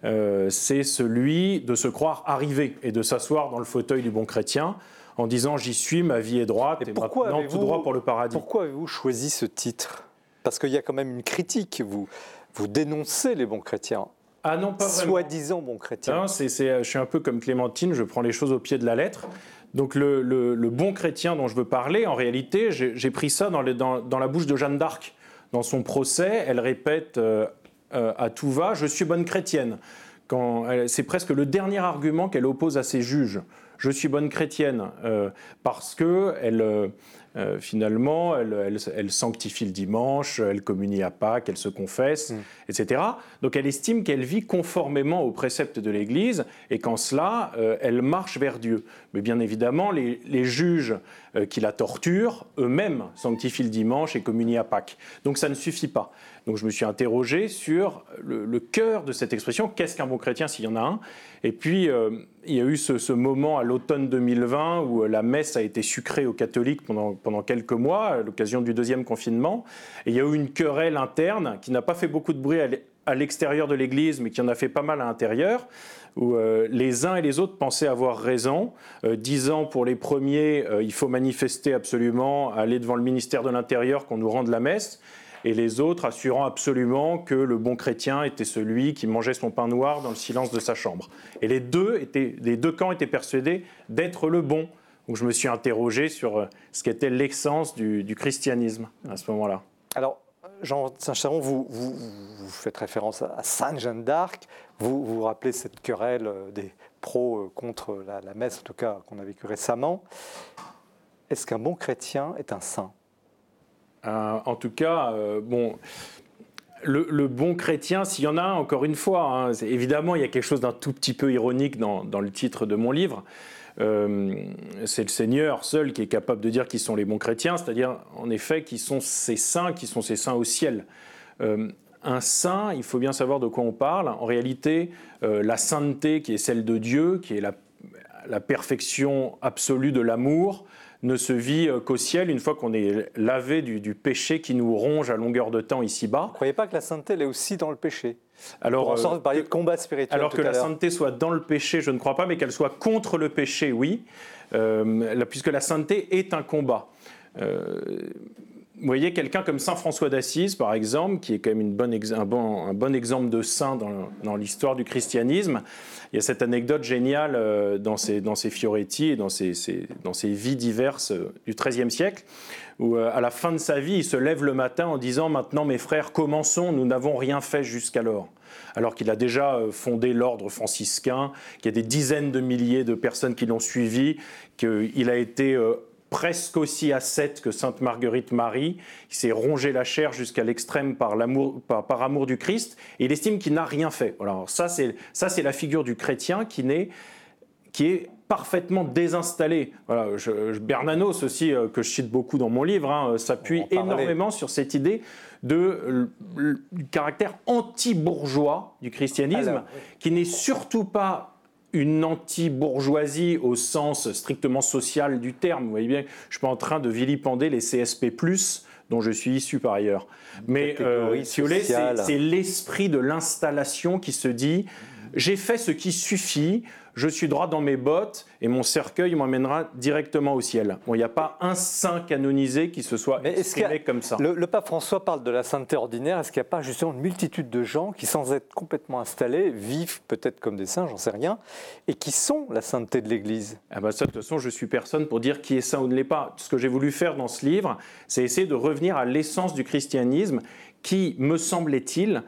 euh, c'est celui de se croire arrivé et de s'asseoir dans le fauteuil du bon chrétien en disant j'y suis, ma vie est droite et, maintenant tout droit pour le paradis.
Pourquoi avez-vous choisi ce titre? Parce qu'il y a quand même une critique. Vous, vous dénoncez les bons chrétiens.
Ah non, pas
vraiment. Soi-disant bons chrétiens.
Non, c'est, je suis un peu comme Clémentine, je prends les choses au pied de la lettre. Donc le, bon chrétien dont je veux parler, en réalité, j'ai, pris ça dans, dans, la bouche de Jeanne d'Arc. Dans son procès, elle répète euh, euh, à tout va, je suis bonne chrétienne. c'est presque le dernier argument qu'elle oppose à ses juges. Je suis bonne chrétienne euh, parce que elle, euh, finalement, elle, sanctifie le dimanche, elle communie à Pâques, elle se confesse, mm. etc. Donc elle estime qu'elle vit conformément aux préceptes de l'Église et qu'en cela, euh, elle marche vers Dieu. Mais bien évidemment, les, juges euh, qui la torturent, eux-mêmes sanctifient le dimanche et communient à Pâques. Donc ça ne suffit pas. Donc je me suis interrogé sur le, cœur de cette expression, qu'est-ce qu'un bon chrétien s'il y en a un? Et puis euh, il y a eu ce, moment à l'automne 2020 où la messe a été sucrée aux catholiques pendant, pendant quelques mois à l'occasion du deuxième confinement. Et il y a eu une querelle interne qui n'a pas fait beaucoup de bruit à l'extérieur de l'Église, mais qui en a fait pas mal à l'intérieur, où euh, les uns et les autres pensaient avoir raison, euh, disant pour les premiers, il faut manifester absolument, aller devant le ministère de l'Intérieur qu'on nous rende la messe, et les autres assurant absolument que le bon chrétien était celui qui mangeait son pain noir dans le silence de sa chambre. Et les deux, étaient, les deux camps étaient persuadés d'être le bon. Donc je me suis interrogé sur euh, ce qu'était l'essence du, christianisme à ce moment-là.
Alors, Jean Saint-Charon, vous, faites référence à Sainte Jeanne d'Arc, vous, vous rappelez cette querelle euh, des pros euh, contre la, la messe, en tout cas qu'on a vécu récemment. Est-ce qu'un bon chrétien est un saint?
En tout cas, euh, bon. Le, bon chrétien, s'il y en a encore une fois, hein, évidemment, il y a quelque chose d'un tout petit peu ironique dans, le titre de mon livre. Euh, c'est le Seigneur seul qui est capable de dire qui sont les bons chrétiens, c'est-à-dire en effet qui sont ces saints, qui sont ces saints au ciel. un saint, il faut bien savoir de quoi on parle. En réalité, la sainteté qui est celle de Dieu, qui est la perfection absolue de l'amour, ne se vit euh, qu'au ciel une fois qu'on est lavé du, péché qui nous ronge à longueur de temps ici-bas. Vous
ne croyez pas que la sainteté elle est aussi dans le péché? Alors, en parler de combat spirituel.
Alors que la sainteté soit dans le péché, je ne crois pas, mais qu'elle soit contre le péché, oui, euh, puisque la sainteté est un combat. Euh, vous voyez, quelqu'un comme Saint François d'Assise, par exemple, qui est quand même un, bon, exemple de saint dans, l'histoire du christianisme, il y a cette anecdote géniale euh, dans ses, dans ses Fioretti et dans ses, dans ses vies diverses euh, du XIIIe siècle, où euh, à la fin de sa vie, il se lève le matin en disant Maintenant, mes frères, commençons, nous n'avons rien fait jusqu'alors. alors qu'il a déjà fondé l'ordre franciscain, qu'il y a des dizaines de milliers de personnes qui l'ont suivi, qu'il a été presque aussi ascète que Sainte Marguerite Marie. Il s'est rongé la chair jusqu'à l'extrême par, l'amour, par, amour du Christ et il estime qu'il n'a rien fait. Alors ça, c'est, ça, c'est la figure du chrétien qui, n'est, qui est parfaitement désinstallé. Voilà, Bernanos aussi, euh, que je cite beaucoup dans mon livre, hein, euh, s'appuie énormément sur cette idée de, du caractère anti-bourgeois du christianisme, qui n'est surtout pas une anti-bourgeoisie au sens strictement social du terme. Vous voyez bien, je ne suis pas en train de vilipender les CSP+, dont je suis issu par ailleurs. Mais euh, si vous voulez, c'est l'esprit de l'installation qui se dit j'ai fait ce qui suffit, je suis droit dans mes bottes et mon cercueil m'emmènera directement au ciel. il n'y a pas un saint canonisé qui se soit exprimé comme ça.
Le, pape François parle de la sainteté ordinaire. Est-ce qu'il n'y a pas justement une multitude de gens qui, sans être complètement installés, vivent peut-être comme des saints, j'en sais rien, et qui sont la sainteté de l'Église?
Ah bah ça, De toute façon, je suis personne pour dire qui est saint ou ne l'est pas. Ce que j'ai voulu faire dans ce livre, c'est essayer de revenir à l'essence du christianisme qui, me semblait-il,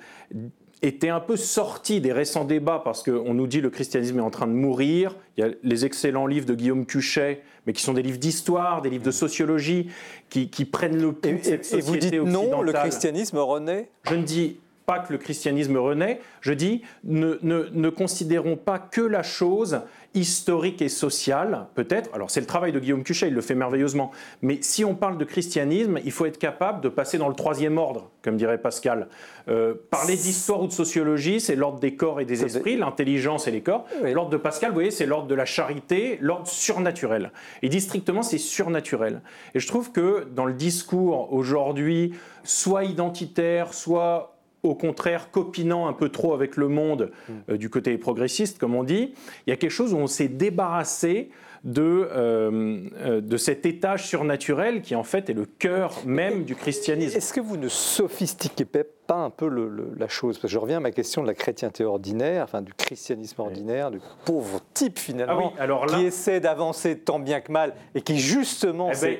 était un peu sorti des récents débats parce qu'on nous dit le christianisme est en train de mourir. Il y a les excellents livres de Guillaume Cuchet, mais qui sont des livres d'histoire, des livres de sociologie, qui, prennent le pouls de cette société
Et vous dites non, le christianisme renaît?
Je ne dis pas que le christianisme renaît, je dis ne, ne considérons pas que la chose historique et social, peut-être. Alors c'est le travail de Guillaume Cuchet, il le fait merveilleusement. Mais si on parle de christianisme, il faut être capable de passer dans le troisième ordre, comme dirait Pascal. Euh, parler d'histoire ou de sociologie, c'est l'ordre des corps et des esprits, l'intelligence et les corps. L'ordre de Pascal, vous voyez, c'est l'ordre de la charité, l'ordre surnaturel. Il dit strictement c'est surnaturel. Et je trouve que dans le discours aujourd'hui, soit identitaire, soit au contraire copinant un peu trop avec le monde mm. euh, du côté progressiste, comme on dit, il y a quelque chose où on s'est débarrassé de, euh, euh, de cet étage surnaturel qui en fait est le cœur même du christianisme.
Est-ce que vous ne sophistiquez pas un peu la chose Parce que je reviens à ma question de la chrétienté ordinaire, enfin du christianisme ordinaire, du pauvre type finalement, ah alors qui essaie d'avancer tant bien que mal et qui justement eh ben,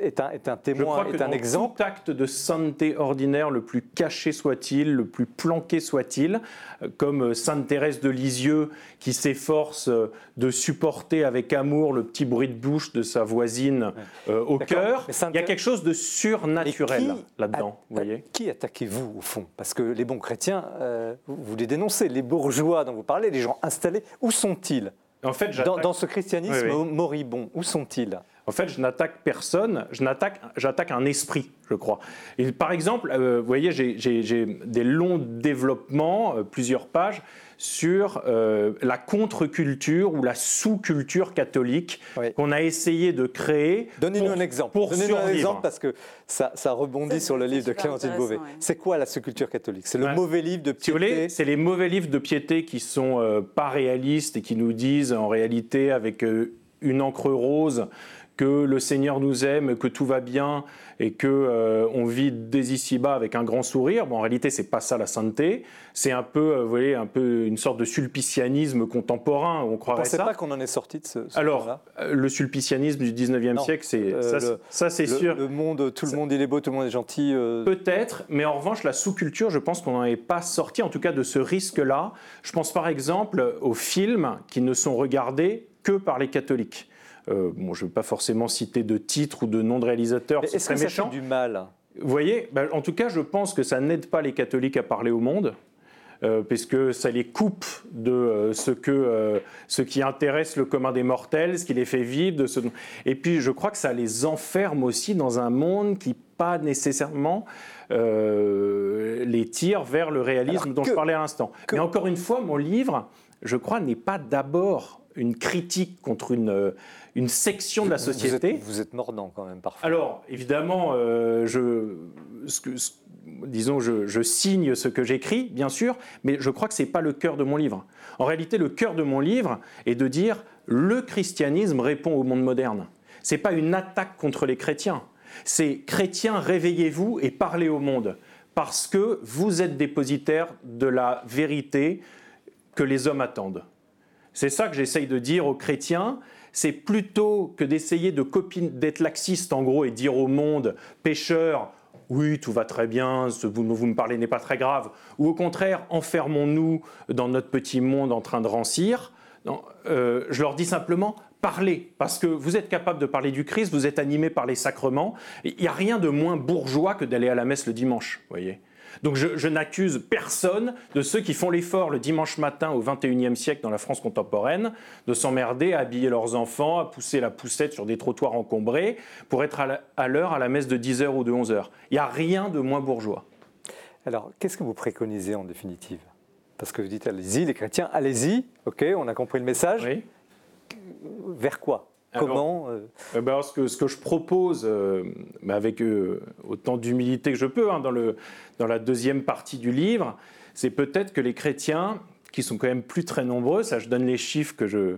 est, un, est, un, témoin, est un exemple.
Tout acte de sainteté ordinaire, le plus caché soit-il, le plus planqué soit-il, comme Sainte Thérèse de Lisieux qui s'efforce de supporter avec amour le petit bruit de bouche de sa voisine euh, au cœur. Il y a quelque chose de surnaturel là-dedans. voyez.
qui attaquez-vous au fond? Parce que les bons chrétiens, euh, vous les dénoncez, les bourgeois dont vous parlez, les gens installés, où sont-ils? En fait, dans, ce christianisme moribond, où sont-ils?
En fait, je n'attaque personne, j'attaque un esprit, je crois. Et par exemple, euh, vous voyez, j'ai des longs développements, plusieurs pages, sur euh, la contre-culture ou la sous-culture catholique qu'on a essayé de créer.
Donnez-nous un exemple. Donnez-nous un exemple parce que ça, rebondit sur le livre de Clémentine Beauvais. C'est quoi la sous-culture catholique? C'est le mauvais livre de piété
C'est les mauvais livres de piété qui sont euh, pas réalistes et qui nous disent en réalité avec euh, une encre rose que le Seigneur nous aime, que tout va bien et que euh, on vit dès ici-bas avec un grand sourire. Bon, en réalité, c'est pas ça la sainteté. C'est un peu, euh, vous voyez, un peu une sorte de sulpicianisme contemporain. On croirait ça.
pas qu'on en est sorti de ce.
Alors, euh, le sulpicianisme du 19e siècle, c'est ça, c'est sûr.
Le monde, tout le monde il est beau, tout le monde est gentil.
Peut-être, mais en revanche, la sous-culture, je pense qu'on n'en est pas sorti, en tout cas de ce risque-là. Je pense par exemple aux films qui ne sont regardés que par les catholiques. Euh, bon, je ne veux pas forcément citer de titre ou de nom de réalisateur,
très méchant. Ça fait du mal
Vous voyez, ben, en tout cas, je pense que ça n'aide pas les catholiques à parler au monde. Euh, puisque ça les coupe de euh, ce, que, ce qui intéresse le commun des mortels, ce qui les fait vivre. De ce... Et puis je crois que ça les enferme aussi dans un monde qui pas nécessairement les tire vers le réalisme dont je parlais à l'instant. Mais encore une fois, mon livre, je crois, n'est pas d'abord une critique contre une, une section de la société.
Vous êtes, mordant quand même parfois.
Alors, évidemment, euh, je, disons, je, signe ce que j'écris, bien sûr, mais je crois que ce n'est pas le cœur de mon livre. En réalité, le cœur de mon livre est de dire le christianisme répond au monde moderne. Ce n'est pas une attaque contre les chrétiens. C'est chrétiens, réveillez-vous et parlez au monde, parce que vous êtes dépositaires de la vérité que les hommes attendent. C'est ça que j'essaye de dire aux chrétiens, c'est plutôt que d'essayer d'être laxiste en gros et dire au monde, pécheurs, oui, tout va très bien, ce vous, vous me parlez n'est pas très grave, ou au contraire, enfermons-nous dans notre petit monde en train de rancir. Euh, je leur dis simplement, parlez, parce que vous êtes capable de parler du Christ, vous êtes animé par les sacrements. Il n'y a rien de moins bourgeois que d'aller à la messe le dimanche, voyez. Donc je, n'accuse personne de ceux qui font l'effort le dimanche matin au XXIe siècle dans la France contemporaine de s'emmerder à habiller leurs enfants, à pousser la poussette sur des trottoirs encombrés pour être à l'heure à la messe de 10h ou de 11h. Il n'y a rien de moins bourgeois.
Alors, qu'est-ce que vous préconisez en définitive? Parce que vous dites allez-y, les chrétiens, allez-y, ok, on a compris le message. Oui. Vers quoi? Comment
euh eh ben ce, que, ce, que, je propose, euh, avec euh, autant d'humilité que je peux, hein, dans, le, dans la deuxième partie du livre, c'est peut-être que les chrétiens, qui sont quand même plus très nombreux, ça je donne les chiffres que je,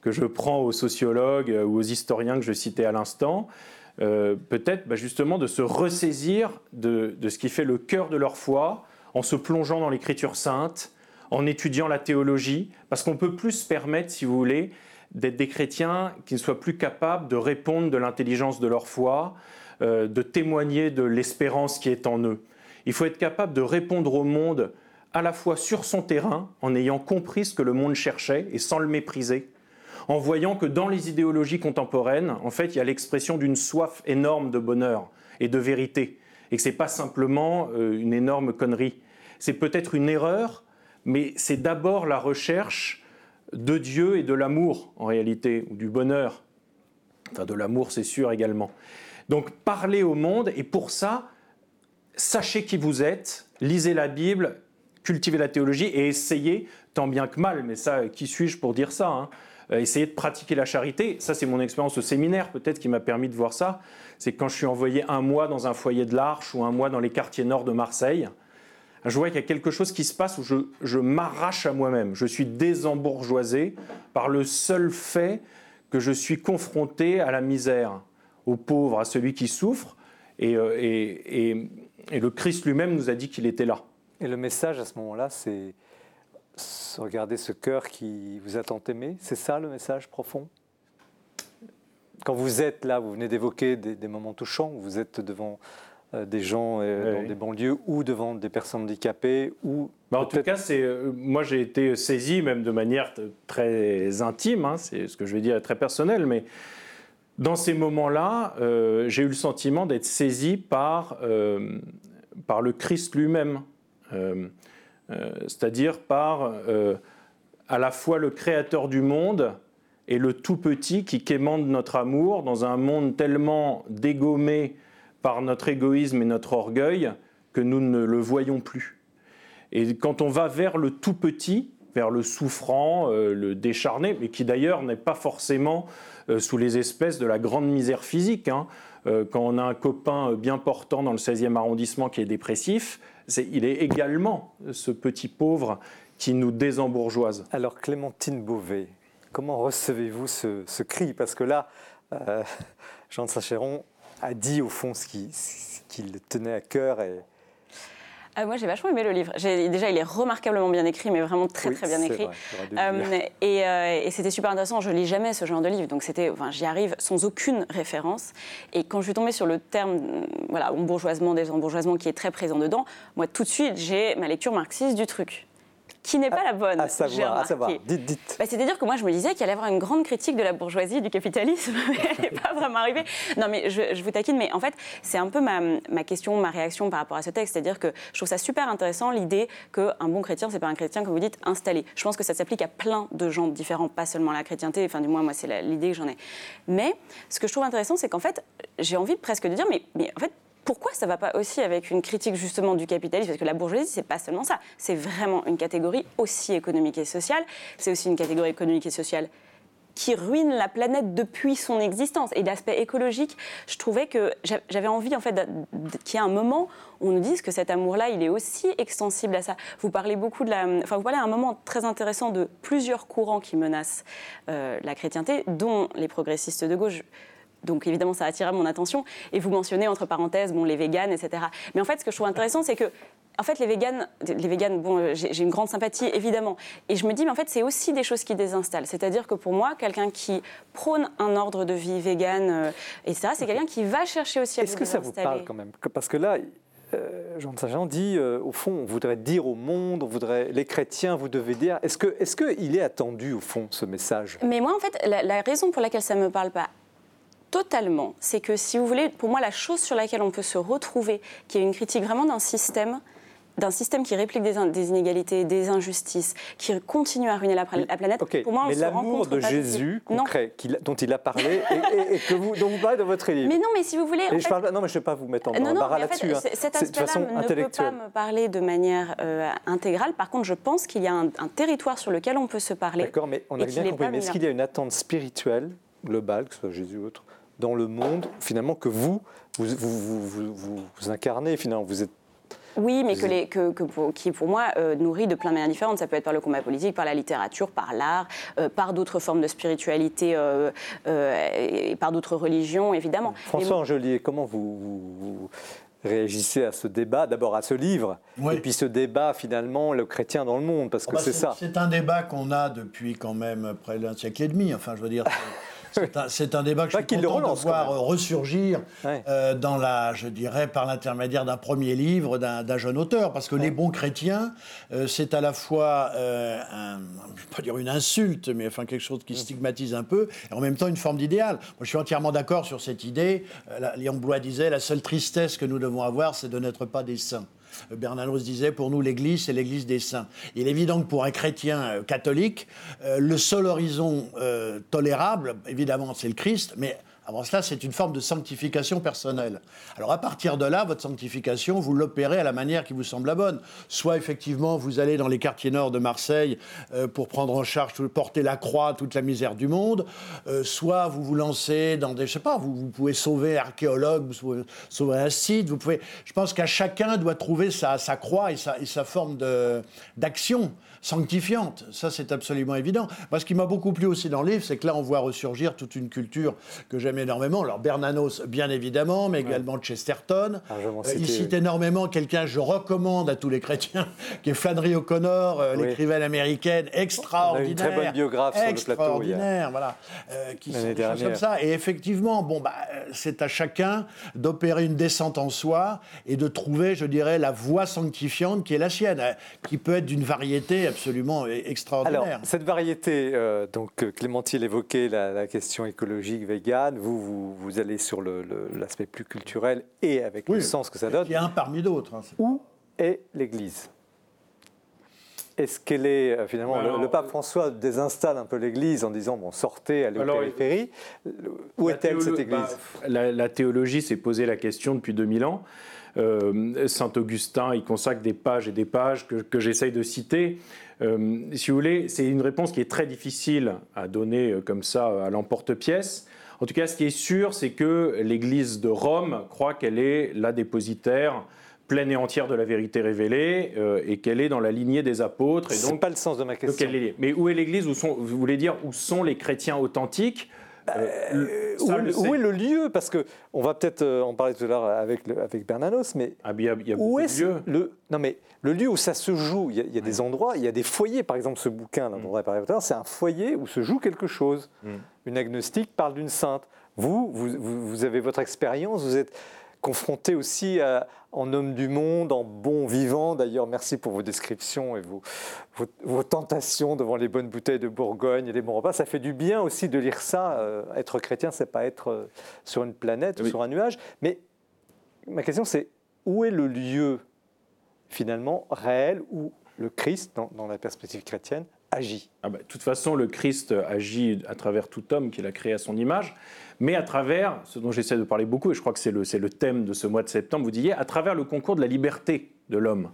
que je prends aux sociologues ou aux historiens que je citais à l'instant, peut-être bah, justement de se ressaisir de, de, ce qui fait le cœur de leur foi en se plongeant dans l'écriture sainte, en étudiant la théologie, parce qu'on peut plus se permettre, si vous voulez, d'être des chrétiens qui ne soient plus capables de répondre de l'intelligence de leur foi, euh, de témoigner de l'espérance qui est en eux. Il faut être capable de répondre au monde à la fois sur son terrain, en ayant compris ce que le monde cherchait et sans le mépriser, en voyant que dans les idéologies contemporaines, en fait, il y a l'expression d'une soif énorme de bonheur et de vérité, et que ce n'est pas simplement euh, une énorme connerie. C'est peut-être une erreur, mais c'est d'abord la recherche de Dieu et de l'amour, en réalité, ou du bonheur. Enfin, de l'amour, c'est sûr également. Donc, parlez au monde, et pour ça, sachez qui vous êtes, lisez la Bible, cultivez la théologie, et essayez, tant bien que mal, mais ça, qui suis-je pour dire ça hein, euh, Essayez de pratiquer la charité. Ça, c'est mon expérience au séminaire, peut-être, qui m'a permis de voir ça. C'est quand je suis envoyé un mois dans un foyer de l'Arche ou un mois dans les quartiers nord de Marseille je vois qu'il y a quelque chose qui se passe où je, m'arrache à moi-même. Je suis désembourgeoisé par le seul fait que je suis confronté à la misère, aux pauvres, à celui qui souffre. Et, euh, le Christ lui-même nous a dit qu'il était là.
Et le message à ce moment-là, c'est regarder ce cœur qui vous a tant aimé. C'est ça le message profond? Quand vous êtes là, vous venez d'évoquer des, moments touchants, vous êtes devant des gens euh, dans des banlieues ou devant des personnes handicapées ou
bah, en tout cas, c'est euh, moi j'ai été saisi même de manière très intime, hein, c'est ce que je vais dire très personnel, mais dans ces moments-là, j'ai eu le sentiment d'être saisi par, par le Christ lui-même, c'est-à-dire par à la fois le Créateur du monde et le tout petit qui quémande notre amour dans un monde tellement dégommé par notre égoïsme et notre orgueil que nous ne le voyons plus. Et quand on va vers le tout petit, vers le souffrant, euh, le décharné, mais qui d'ailleurs n'est pas forcément euh, sous les espèces de la grande misère physique. Hein. Euh, quand on a un copain bien portant dans le 16e arrondissement qui est dépressif, il est également ce petit pauvre qui nous désembourgeoise.
Alors Clémentine Beauvais, comment recevez-vous ce, cri? Parce que là, Jean de Sacheron, a dit au fond ce qui, le tenait à cœur et...
Ah, moi, j'ai vachement aimé le livre. Déjà, il est remarquablement bien écrit, mais vraiment très, très bien écrit. Euh, euh, et, c'était super intéressant. Je lis jamais ce genre de livre, donc c'était, enfin, j'y arrive sans aucune référence. Et quand je suis tombée sur le terme, voilà, embourgeoisement, désembourgeoisement, qui est très présent dedans, moi, tout de suite, j'ai ma lecture marxiste du truc qui n'est pas la bonne.
À savoir, à savoir. Dites, dites.
Bah, C'est-à-dire que moi, je me disais qu'il allait y avoir une grande critique de la bourgeoisie, du capitalisme, mais elle n'est pas vraiment arrivée. Non, mais je, vous taquine, mais en fait, c'est un peu ma, ma, question, ma réaction par rapport à ce texte. C'est-à-dire que je trouve ça super intéressant, l'idée qu'un bon chrétien, c'est pas un chrétien, comme vous dites, installé. Je pense que ça s'applique à plein de gens différents, pas seulement à la chrétienté, enfin, du moins, moi, c'est l'idée que j'en ai. Mais ce que je trouve intéressant, c'est qu'en fait, j'ai envie presque de dire, mais, mais en fait, pourquoi ça ne va pas aussi avec une critique justement du capitalisme? Parce que la bourgeoisie, c'est pas seulement ça. C'est vraiment une catégorie aussi économique et sociale. C'est aussi une catégorie économique et sociale qui ruine la planète depuis son existence. Et d'aspect écologique, je trouvais que j'avais envie en fait qu'il y ait un moment où on nous dise que cet amour-là, il est aussi extensible à ça. Vous parlez beaucoup de la, enfin vous parlez à un moment très intéressant de plusieurs courants qui menacent euh, la chrétienté, dont les progressistes de gauche. Donc évidemment, ça attira mon attention. Et vous mentionnez entre parenthèses bon, les véganes, etc. Mais en fait, ce que je trouve intéressant, c'est que en fait, les véganes, les véganes bon, euh, j'ai une grande sympathie, évidemment. Et je me dis, mais en fait, c'est aussi des choses qui désinstallent. C'est-à-dire que pour moi, quelqu'un qui prône un ordre de vie végane, euh, et ça, c'est quelqu'un qui va chercher aussi à
Est-ce que ça vous parle quand même? Parce que là, euh, Jean de Saint-Jean dit, au fond, on voudrait dire au monde, on voudrait, les chrétiens, vous devez dire. Est-ce qu'il est, est attendu, au fond, ce message?
Mais moi, en fait, la, la, raison pour laquelle ça ne me parle pas totalement, c'est que, si vous voulez, pour moi, la chose sur laquelle on peut se retrouver, qui est une critique vraiment d'un système, d'un système qui réplique des, des, inégalités, des injustices, qui continue à ruiner la, planète.
Pour moi, on Mais l'amour de Jésus concret, dont il a parlé et, que vous, dont vous parlez dans votre livre.
Mais non, mais si vous voulez.
je parle, non, mais je ne vais pas vous mettre en embarras là-dessus.
Hein. Cet aspect-là ne peut pas me parler de manière euh, intégrale. Par contre, je pense qu'il y a un, territoire sur lequel on peut se parler.
D'accord, mais on a bien compris. Mais est-ce qu'il y a une attente spirituelle, globale, que ce soit Jésus ou autre, dans le monde, finalement, que vous, vous, vous, vous, vous incarnez, finalement, vous êtes
oui, mais que les, que, pour, qui, pour moi, euh, nourrit de plein de manières différentes. Ça peut être par le combat politique, par la littérature, par l'art, euh, par d'autres formes de spiritualité euh, et par d'autres religions, évidemment.
François Angelier, comment vous, réagissez à ce débat, d'abord à ce livre, et puis ce débat finalement, le chrétien dans le monde, parce que ah bah, c'est ça.
C'est un débat qu'on a depuis quand même près d'un siècle et demi, enfin je veux dire. C'est un, débat que je suis content de voir ressurgir euh, dans la, je dirais, par l'intermédiaire d'un premier livre d'un jeune auteur, parce que les bons chrétiens, euh, c'est à la fois, euh, un, je vais pas dire une insulte, mais enfin quelque chose qui stigmatise un peu, et en même temps une forme d'idéal. Moi, je suis entièrement d'accord sur cette idée. Léon Blois disait, la seule tristesse que nous devons avoir, c'est de n'être pas des saints. Bernanos disait, pour nous, l'Église, c'est l'Église des saints. Il est évident que pour un chrétien euh, catholique, euh, le seul horizon euh, tolérable, évidemment, c'est le Christ, mais avant cela, c'est une forme de sanctification personnelle. Alors à partir de là, votre sanctification, vous l'opérez à la manière qui vous semble la bonne. Soit effectivement, vous allez dans les quartiers nord de Marseille euh, pour prendre en charge, porter la croix, toute la misère du monde. Euh, soit vous vous lancez dans des, je sais pas, vous, vous pouvez sauver un archéologue, vous pouvez sauver un site. Vous pouvez. Je pense qu'à chacun doit trouver sa, sa croix et sa, et sa forme d'action sanctifiante. Ça, c'est absolument évident. Moi, ce qui m'a beaucoup plu aussi dans le livre, c'est que là, on voit ressurgir toute une culture que j'aime énormément. Alors Bernanos, bien évidemment, mais également Chesterton. Ah, euh, il cite énormément quelqu'un, je recommande à tous les chrétiens, qui est Flannery O'Connor, euh, l'écrivaine américaine, extraordinaire. une
très bonne biographe sur le plateau.
Extraordinaire, voilà. Euh, qui sont comme ça. Et effectivement, bon, bah, c'est à chacun d'opérer une descente en soi et de trouver, je dirais, la voie sanctifiante qui est la sienne, qui peut être d'une variété absolument e-, extraordinaire.
Alors, cette variété, donc Clémentine évoquait la, la question écologique, végane, vous, vous, allez sur l'aspect plus culturel et avec le sens que ça donne.
Il y a un parmi d'autres. Hein,
Où est l'Église? Est-ce qu'elle est, euh, finalement, le, pape François désinstalle un peu l'Église en disant, bon, sortez, allez aux périphéries. Où est-elle, cette Église?
bah, la, théologie s'est posé la question depuis 2000 ans. Euh, Saint Augustin, il consacre des pages et des pages que, que j'essaye de citer. Euh, si vous voulez, c'est une réponse qui est très difficile à donner comme ça à l'emporte-pièce. En tout cas, ce qui est sûr, c'est que l'Église de Rome croit qu'elle est la dépositaire pleine et entière de la vérité révélée euh, et qu'elle est dans la lignée des apôtres.
Ce n'est pas le sens de ma question.
mais où est l'Église Vous voulez dire où sont les chrétiens authentiques?
Euh, où, est le lieu? Parce que on va peut-être euh, en parler tout à l'heure avec, avec Bernanos, mais
ah, il y a, il y a où est
le Non, mais le lieu où ça se joue, il y a, des endroits, il y a des foyers. Par exemple, ce bouquin dont mm. on va parler tout à l'heure, c'est un foyer où se joue quelque chose. Mm. Une agnostique parle d'une sainte. Vous, vous, vous avez votre expérience, vous êtes confronté aussi en homme du monde, en bon vivant. D'ailleurs, merci pour vos descriptions et vos, vos, tentations devant les bonnes bouteilles de Bourgogne et les bons repas. Ça fait du bien aussi de lire ça. Euh, être chrétien, c'est pas être euh, sur une planète ou sur un nuage. Mais ma question, c'est où est le lieu finalement réel où le Christ, dans, la perspective chrétienne, agit
ah bah, De toute façon, le Christ agit à travers tout homme qu'il a créé à son image mais à travers, ce dont j'essaie de parler beaucoup, et je crois que c'est le, le, thème de ce mois de septembre, vous disiez, à travers le concours de la liberté de l'homme.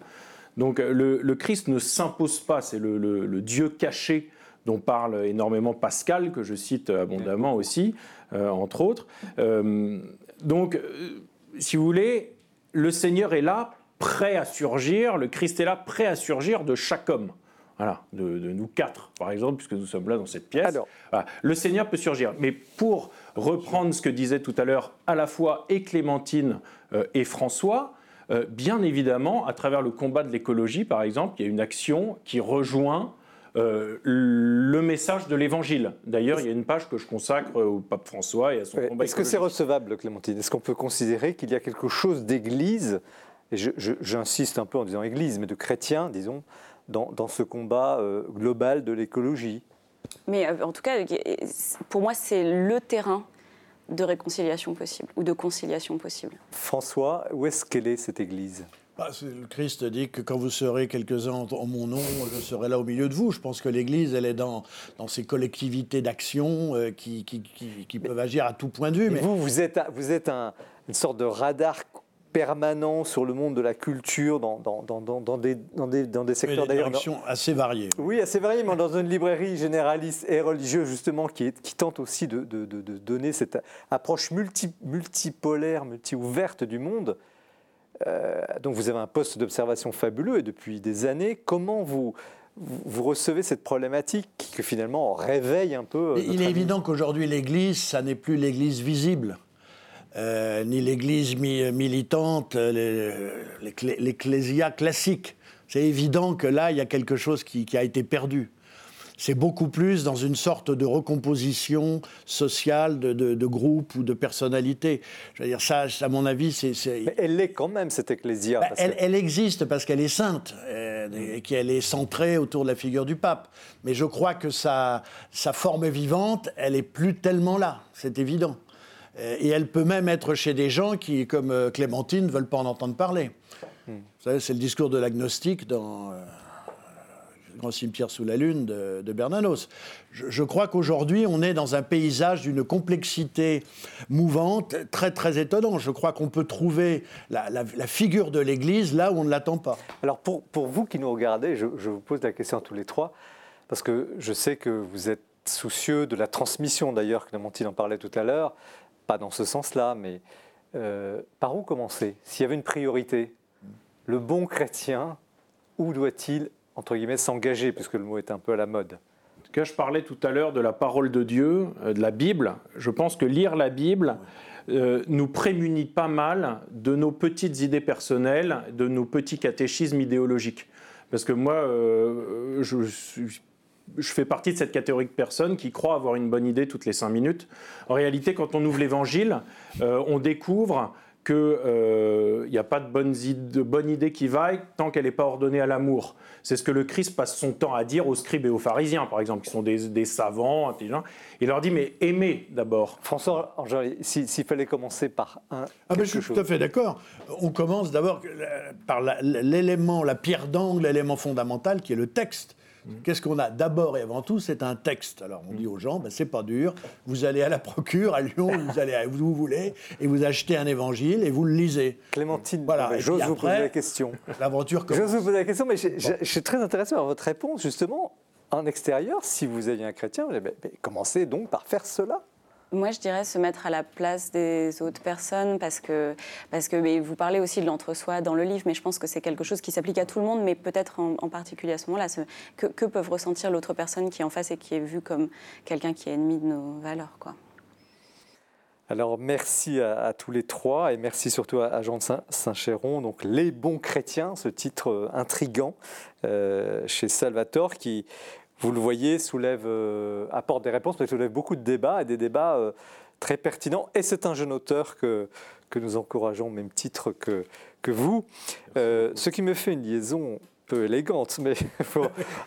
Donc le, Christ ne s'impose pas, c'est le, Dieu caché dont parle énormément Pascal, que je cite abondamment aussi, euh, entre autres. Euh, donc, euh, si vous voulez, le Seigneur est là, prêt à surgir, le Christ est là, prêt à surgir de chaque homme. Voilà, de, nous quatre, par exemple, puisque nous sommes là dans cette pièce. Alors, Le Seigneur peut surgir. Mais pour reprendre ce que disaient tout à l'heure à la fois et Clémentine euh, et François, euh, bien évidemment, à travers le combat de l'écologie, par exemple, il y a une action qui rejoint euh, le message de l'Évangile. D'ailleurs, il y a une page que je consacre au pape François et à son
Ouais.
combat
Est-ce que c'est recevable, Clémentine? Est-ce qu'on peut considérer qu'il y a quelque chose d'église, et j'insiste un peu en disant église, mais de chrétien, disons, dans, dans ce combat euh, global de l'écologie
Mais euh, en tout cas, euh, pour moi, c'est le terrain de réconciliation possible ou de conciliation possible.
François, où est-ce qu'elle est cette église?
Bah, le Christ dit que quand vous serez quelques-uns en, en mon nom, je serai là au milieu de vous. Je pense que l'Église, elle est dans, dans ces collectivités d'action euh, qui, qui- qui- qui peuvent agir à tout point de vue. Mais
vous, vous êtes, vous êtes un- une sorte de radar permanent sur le monde de la culture dans, dans, dans, dans- des, dans, des, dans des secteurs d'ailleurs.
assez variées.
Oui, assez varié, mais dans une librairie généraliste et religieuse, justement, qui, est- qui tente aussi de, de- de- de donner cette approche multi, multipolaire, multi-ouverte du monde. Euh, donc vous avez un poste d'observation fabuleux et depuis des années, comment vous, vous, recevez cette problématique qui que finalement réveille un peu
il est évident qu'aujourd'hui, l'Église, ça n'est plus l'Église visible. Euh, ni l'Église mi- militante, euh, l'ecclésia classique. C'est évident que là, il y a quelque chose qui, qui a été perdu. C'est beaucoup plus dans une sorte de recomposition sociale de, de, de groupe ou de personnalité. Je veux dire, ça, à mon avis, c'est...
Mais elle l'est quand même, cette ecclésia.
bah, elle,
que-
elle existe parce qu'elle est sainte euh, et qu'elle est centrée autour de la figure du pape. Mais je crois que sa, sa forme vivante, elle est plus tellement là, c'est évident. Euh, Et elle peut même être chez des gens qui, comme euh, Clémentine, ne veulent pas en entendre parler.
Hmm.
Vous savez, c'est le discours de l'agnostique dans euh, Le Grand cimetière sous la lune de, de Bernanos. Je, je crois qu'aujourd'hui, on est dans un paysage d'une complexité mouvante très, très étonnant. Je crois qu'on peut trouver la, la- la figure de l'Église là où on ne l'attend pas.
Alors pour, pour vous qui nous regardez, je, je vous pose la question à tous les trois, parce que je sais que vous êtes soucieux de la transmission, d'ailleurs, Clémentine en parlait tout à l'heure, pas dans ce sens-là, mais euh, par où commencer? S'il y avait une priorité, le bon chrétien, où doit-il, entre guillemets, s'engager, puisque le mot est un peu à la mode
En tout cas, je parlais tout à l'heure de la parole de Dieu, euh, de la Bible. Je pense que lire la Bible euh, nous prémunit pas mal de nos petites idées personnelles, de nos petits catéchismes idéologiques. Parce que moi, je, suis- je fais partie de cette catégorie de personnes qui croient avoir une bonne idée toutes les cinq minutes. En réalité, quand on ouvre l'Évangile, euh, on découvre qu'il n'y a pas de bonne, id- de bonne idée qui vaille tant qu'elle n'est pas ordonnée à l'amour. C'est ce que le Christ passe son temps à dire aux scribes et aux pharisiens, par exemple, qui sont des, des savants, intelligents. Il leur dit, mais aimez d'abord.
François si- s'il fallait commencer par un.
Ah ben, je suis
chose.
tout à fait d'accord. On commence d'abord euh, par la- l'élément, la pierre d'angle, l'élément fondamental qui est le texte. Qu'est-ce qu'on a D'abord et avant tout, c'est un texte. Alors on dit aux gens, ben, c'est pas dur. Vous allez à la procure à Lyon, vous allez à où vous voulez, et vous achetez un évangile et vous le lisez.
Clémentine,
Voilà,
j'ose vous poser la question.
L'aventure commence.
Je vous poser la question, mais je, je- je suis très intéressé par votre réponse, justement. En extérieur, si vous aviez un chrétien, vous commencez donc par faire cela.
Moi, je dirais se mettre à la place des autres personnes parce que, parce que vous parlez aussi de l'entre-soi dans le livre, mais je pense que c'est quelque chose qui s'applique à tout le monde, mais peut-être en, particulier à ce moment-là. Que, peuvent ressentir l'autre personne qui est en face et qui est vue comme quelqu'un qui est ennemi de nos valeurs quoi.
Alors merci à, tous les trois et merci surtout à, Jean de Saint- Saint-Chéron, donc Les bons chrétiens, ce titre euh, intrigant euh, chez Salvatore qui, vous le voyez, soulève, euh, apporte des réponses, mais soulève beaucoup de débats et des débats euh, très pertinents. Et c'est un jeune auteur que, que nous encourageons, au même titre que, que vous. Euh, ce qui me fait une liaison peu élégante, mais il faut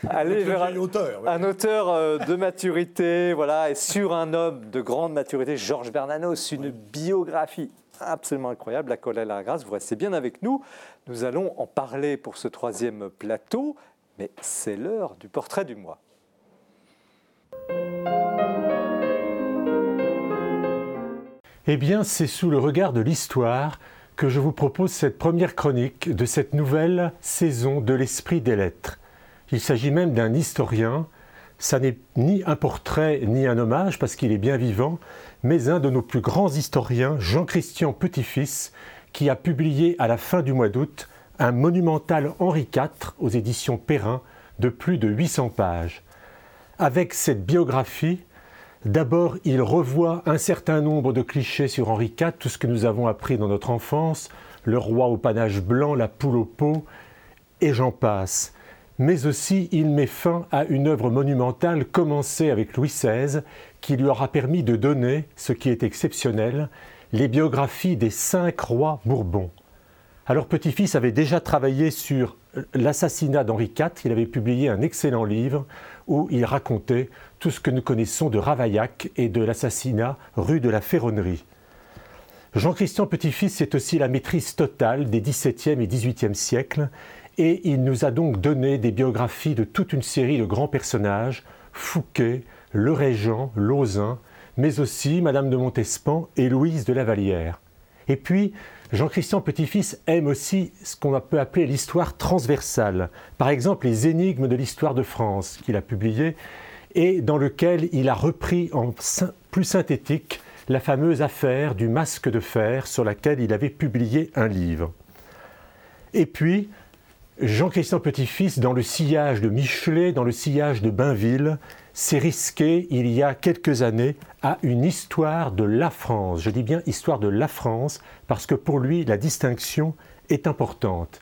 aller vers un,
l'auteur. oui.
un auteur de maturité, voilà, et sur un homme de grande maturité, Georges Bernanos, une biographie absolument incroyable, La colère et la grâce. Vous restez bien avec nous. Nous allons en parler pour ce troisième plateau, mais c'est l'heure du portrait du mois.
Eh bien, c'est sous le regard de l'histoire que je vous propose cette première chronique de cette nouvelle saison de l'Esprit des Lettres. Il s'agit même d'un historien. Ça n'est ni un portrait ni un hommage parce qu'il est bien vivant, mais un de nos plus grands historiens, Jean-Christian Petit-Fils, qui a publié à la fin du mois d'août un monumental Henri IV aux éditions Perrin de plus de 800 pages. Avec cette biographie, D'abord, il revoit un certain nombre de clichés sur Henri IV, tout ce que nous avons appris dans notre enfance, le roi au panache blanc, la poule au pot, et j'en passe. Mais aussi, il met fin à une œuvre monumentale commencée avec Louis XVI, qui lui aura permis de donner, ce qui est exceptionnel, les biographies des cinq rois Bourbons. Alors Petit-Fils avait déjà travaillé sur l'assassinat d'Henri IV, il avait publié un excellent livre où il racontait tout ce que nous connaissons de Ravaillac et de l'assassinat rue de la Ferronnerie. Jean-Christian Petit-Fils, c'est aussi la maîtrise totale des XVIIe et XVIIIe siècles, et il nous a donc donné des biographies de toute une série de grands personnages, Fouquet, Le Régent, Lauzun, mais aussi Madame de Montespan et Louise de la Vallière. Et puis, Jean-Christian Petit-Fils aime aussi ce qu'on peut appeler l'histoire transversale. Par exemple, les énigmes de l'histoire de France qu'il a publié et dans lequel il a repris en plus synthétique la fameuse affaire du masque de fer sur laquelle il avait publié un livre. Et puis, Jean-Christian Petit-Fils, dans le sillage de Michelet, dans le sillage de Bainville, s'est risqué il y a quelques années à une histoire de la France. Je dis bien histoire de la France parce que pour lui, la distinction est importante.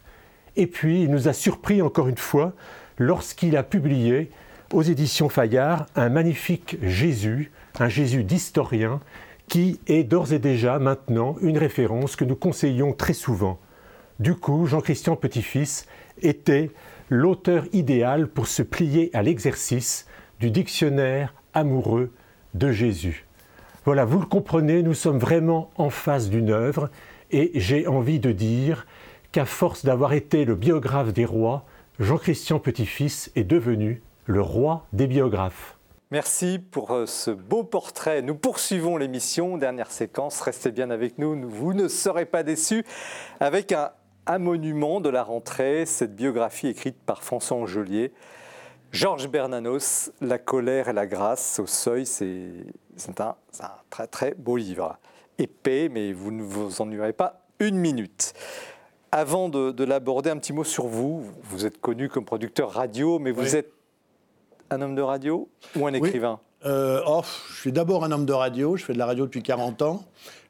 Et puis, il nous a surpris encore une fois lorsqu'il a publié aux éditions Fayard un magnifique Jésus, un Jésus d'historien qui est d'ores et déjà maintenant une référence que nous conseillons très souvent. Du coup, Jean-Christian Petit-Fils était l'auteur idéal pour se plier à l'exercice du dictionnaire amoureux de Jésus. Voilà, vous le comprenez, nous sommes vraiment en face d'une œuvre et j'ai envie de dire qu'à force d'avoir été le biographe des rois, Jean-Christian Petit-Fils est devenu le roi des biographes.
Merci pour euh, ce beau portrait. Nous poursuivons l'émission. Dernière séquence, restez bien avec nous, vous ne serez pas déçus. Avec un, monument de la rentrée, cette biographie écrite par François Angelier. Georges Bernanos, La colère et la grâce au seuil, c'est un, très très beau livre. Épais, mais vous ne vous ennuierez pas une minute. Avant de, l'aborder, un petit mot sur vous. Vous êtes connu comme producteur radio, mais vous êtes un homme de radio ou un écrivain?
Euh, oh, Je suis d'abord un homme de radio, je fais de la radio depuis 40 ans.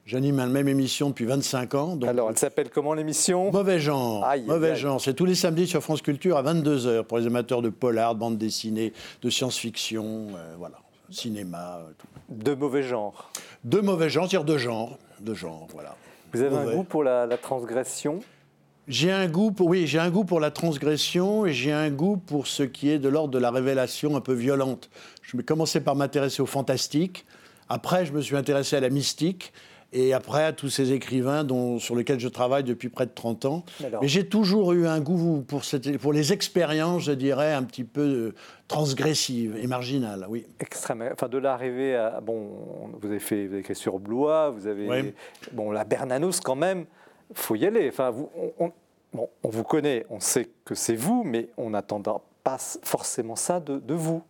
J'anime la même émission depuis 25 ans.
Alors, elle s'appelle comment l'émission?
Mauvais genre. Mauvais genre. C'est tous les samedis sur France Culture à 22h pour les amateurs de polar, de bande dessinée, de science-fiction, euh, voilà, cinéma. Euh, tout.
De mauvais genre.
De mauvais genre, c'est-à-dire de genre, de genre, voilà.
Vous avez un goût pour la transgression?
J'ai un goût pour, oui, j'ai un goût pour la transgression et j'ai un goût pour ce qui est de l'ordre de la révélation un peu violente. Je vais commencer par m'intéresser au fantastique. Après, je me suis intéressé à la mystique. Et après, à tous ces écrivains dont, sur lesquels je travaille depuis près de 30 ans. Mais j'ai toujours eu un goût pour, cette, pour les expériences, je dirais, un petit peu euh, transgressives et marginales, oui.
Extrêmement. Enfin, de l'arrivée à... Bon, vous avez, fait, vous avez écrit sur Blois, vous avez... Bon, la Bernanos, quand même, faut y aller. Enfin, on, vous connaît, on sait que c'est vous, mais on n'attendra pas forcément ça de, vous.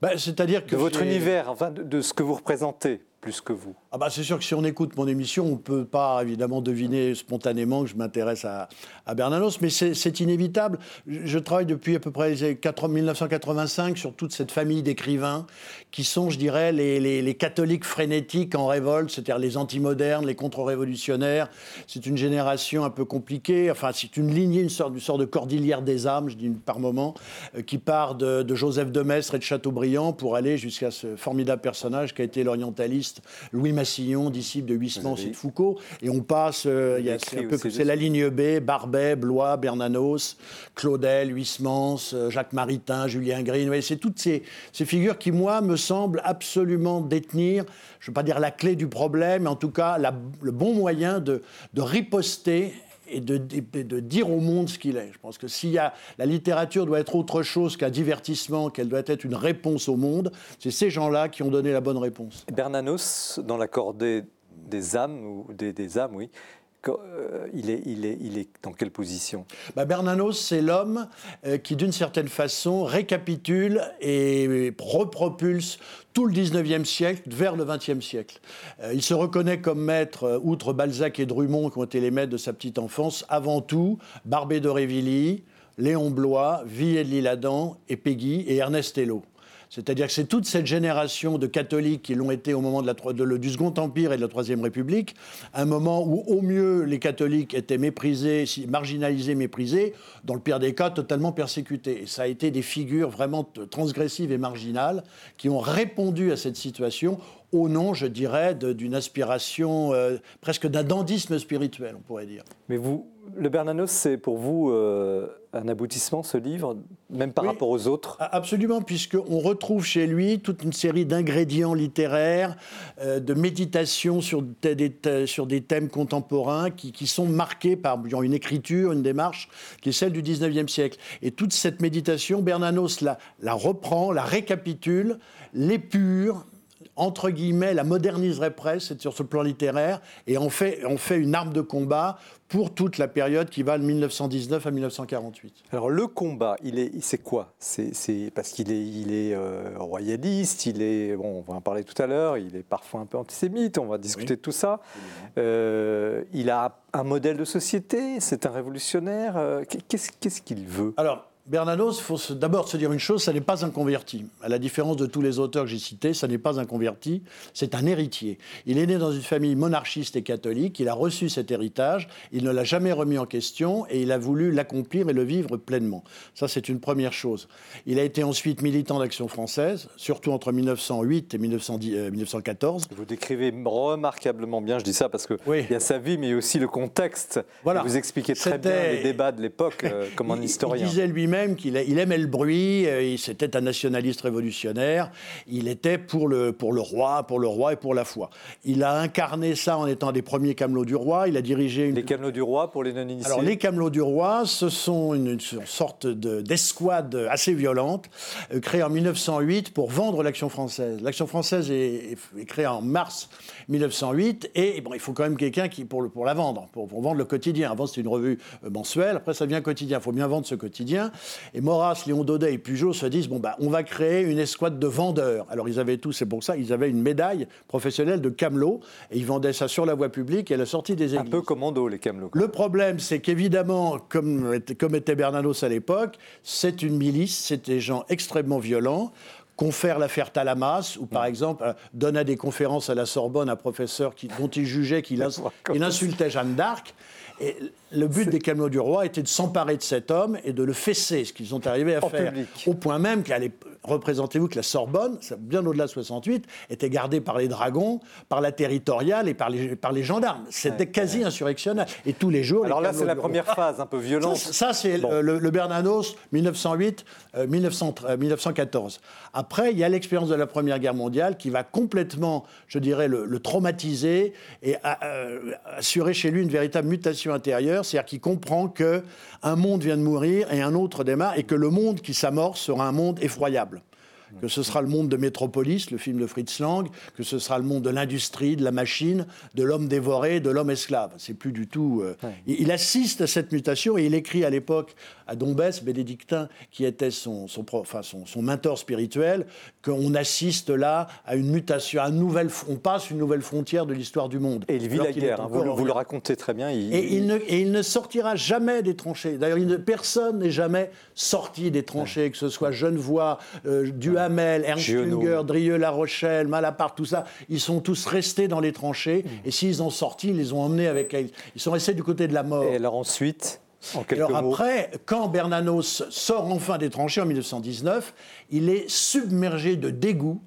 Ben, c'est-à-dire que
de votre univers, enfin, de, ce que vous représentez plus que vous.
Ah bah c'est sûr que si on écoute mon émission, on ne peut pas évidemment deviner spontanément que je m'intéresse à, à, Bernanos, mais c'est inévitable. Je, travaille depuis à peu près 1985 sur toute cette famille d'écrivains qui sont, je dirais, les, les, catholiques frénétiques en révolte, c'est-à-dire les anti-modernes, les contre-révolutionnaires. C'est une génération un peu compliquée, enfin c'est une lignée, une sorte, une sorte de cordillère des âmes, je dis par moment, euh, qui part de, de Joseph de Maistre et de Chateaubriand pour aller jusqu'à ce formidable personnage qui a été l'orientaliste Louis Massillon, disciple de Huysmans et de Foucault. Et on passe, euh, c'est la ligne B, Barbet, Blois, Bernanos, Claudel, Huysmans, euh, Jacques Maritain, Julien Green. c'est toutes ces, figures qui, moi, me semblent absolument détenir, je ne veux pas dire la clé du problème, mais en tout cas le bon moyen de, de riposter et de, dire au monde ce qu'il est. Je pense que s'il y a la littérature doit être autre chose qu'un divertissement, qu'elle doit être une réponse au monde, c'est ces gens-là qui ont donné la bonne réponse.
Bernanos, dans la des âmes, ou des, des âmes, oui, il, est, il, est, il est dans quelle position?
Bah Bernanos, c'est l'homme euh, qui, d'une certaine façon, récapitule et repropulse tout le 19e siècle vers le 20e siècle. Euh, il se reconnaît comme maître, outre Balzac et Drummond, qui ont été les maîtres de sa petite enfance, avant tout Barbé d'Aurevilly, Léon Blois, Villiers de l'Isle-Adam et Peggy et Ernest Hello. C'est-à-dire que c'est toute cette génération de catholiques qui l'ont été au moment du Second Empire et de la Troisième République, un moment où au mieux les catholiques étaient méprisés, marginalisés, méprisés, dans le pire des cas totalement persécutés. Et ça a été des figures vraiment transgressives et marginales qui ont répondu à cette situation au nom, je dirais, d'une aspiration euh, presque d'un dandisme spirituel, on pourrait dire.
Mais vous, le Bernanos, c'est pour vous euh, un aboutissement, ce livre, même par rapport aux autres?
Absolument, puisqu'on retrouve chez lui toute une série d'ingrédients littéraires, euh, de méditation sur des, sur des thèmes contemporains qui, qui, sont marqués par une écriture, une démarche qui est celle du 19e siècle. Et toute cette méditation, Bernanos la, la reprend, la récapitule, l'épure, entre guillemets, la moderniserait presque sur ce plan littéraire, et on fait, on fait une arme de combat pour toute la période qui va de 1919 à 1948.
Alors le combat, il est, c'est quoi? C'est, parce qu'il est, il est euh, royaliste, il est, bon, on va en parler tout à l'heure, il est parfois un peu antisémite, on va discuter de tout ça. Euh, il a un modèle de société, c'est un révolutionnaire. Euh, qu'est-ce, qu'est-ce qu'il veut?
Alors, Bernanos, il faut d'abord se dire une chose, ça n'est pas un converti. À la différence de tous les auteurs que j'ai cités, ça n'est pas un converti, c'est un héritier. Il est né dans une famille monarchiste et catholique, il a reçu cet héritage, il ne l'a jamais remis en question et il a voulu l'accomplir et le vivre pleinement. Ça, c'est une première chose. Il a été ensuite militant d'Action française, surtout entre 1908 et 1914.
Euh, vous décrivez remarquablement bien, je dis ça parce qu'il il y a sa vie, mais aussi le contexte. Voilà. Vous expliquez très bien les débats de l'époque euh, comme un historien.
Il disait lui-même qu'il il aimait le bruit, euh, c'était un nationaliste révolutionnaire, il était pour le, pour le roi, pour le roi et pour la foi. Il a incarné ça en étant des premiers camelots du roi, il a dirigé une...
Les camelots du roi pour les non-initiés
Alors les camelots du roi, ce sont une, sorte d'escouade assez violente, euh, créée en 1908 pour vendre l'Action française. L'Action française est, créée en mars 1908 et bon, il faut quand même quelqu'un qui pour, pour la vendre, pour, pour vendre le quotidien. Avant c'était une revue mensuelle, après ça devient quotidien. Il faut bien vendre ce quotidien. Et Maurras, Léon Daudet et Pujol se disent bon, bah, on va créer une escouade de vendeurs. Alors, ils avaient tout, c'est pour ça, ils avaient une médaille professionnelle de camelot et ils vendaient ça sur la voie publique et à la sortie des églises.
Un peu commando, les camelots.
Le problème, c'est qu'évidemment, comme, comme était Bernanos à l'époque, c'est une milice, c'est des gens extrêmement violents confère l'affaire Talamas, ou par exemple euh, donne à des conférences à la Sorbonne un professeur qui, dont il jugeait qu'il insultait Jeanne d'Arc. Et le but des Camelots du Roi était de s'emparer de cet homme et de le fesser, ce qu'ils sont arrivés à faire. Au point même qu'elle représentez-vous que la Sorbonne, bien au-delà de 68, était gardée par les dragons, par la territoriale et par les, par les gendarmes. C'était quasi insurrectionnel. Et tous les jours.
Alors là, c'est la première phase un peu violente.
Ça, c'est le, Bernanos 1908, 1914. Après, il y a l'expérience de la Première Guerre mondiale qui va complètement, je dirais, le, traumatiser et euh, assurer chez lui une véritable mutation intérieure, c'est-à-dire qu'il comprend que un monde vient de mourir et un autre démarre, et que le monde qui s'amorce sera un monde effroyable que ce sera le monde de Métropolis, le film de Fritz Lang, que ce sera le monde de l'industrie, de la machine, de l'homme dévoré, de l'homme esclave. C'est plus du tout. Euh, il, assiste à cette mutation et il écrit à l'époque à Dombès, bénédictin, qui était son, son, enfin son, son mentor spirituel, qu'on assiste là à une mutation, à une nouvelle, on passe une nouvelle frontière de l'histoire du monde.
Et il vit la guerre, hein, vous, le racontez très bien.
Il, et, il ne, et, il ne, sortira jamais des tranchées. D'ailleurs, personne n'est jamais sorti des tranchées, que ce soit Genevois, euh, Duhamel, Ernst Jünger, Drieux-La Rochelle, Malaparte, tout ça. Ils sont tous restés dans les tranchées. Mm. Et s'ils ont sorti, ils les ont emmenés avec. Ils sont restés du côté de la mort.
Et alors ensuite
alors après, quand Bernanos sort enfin des tranchées en 1919, il est submergé de dégoût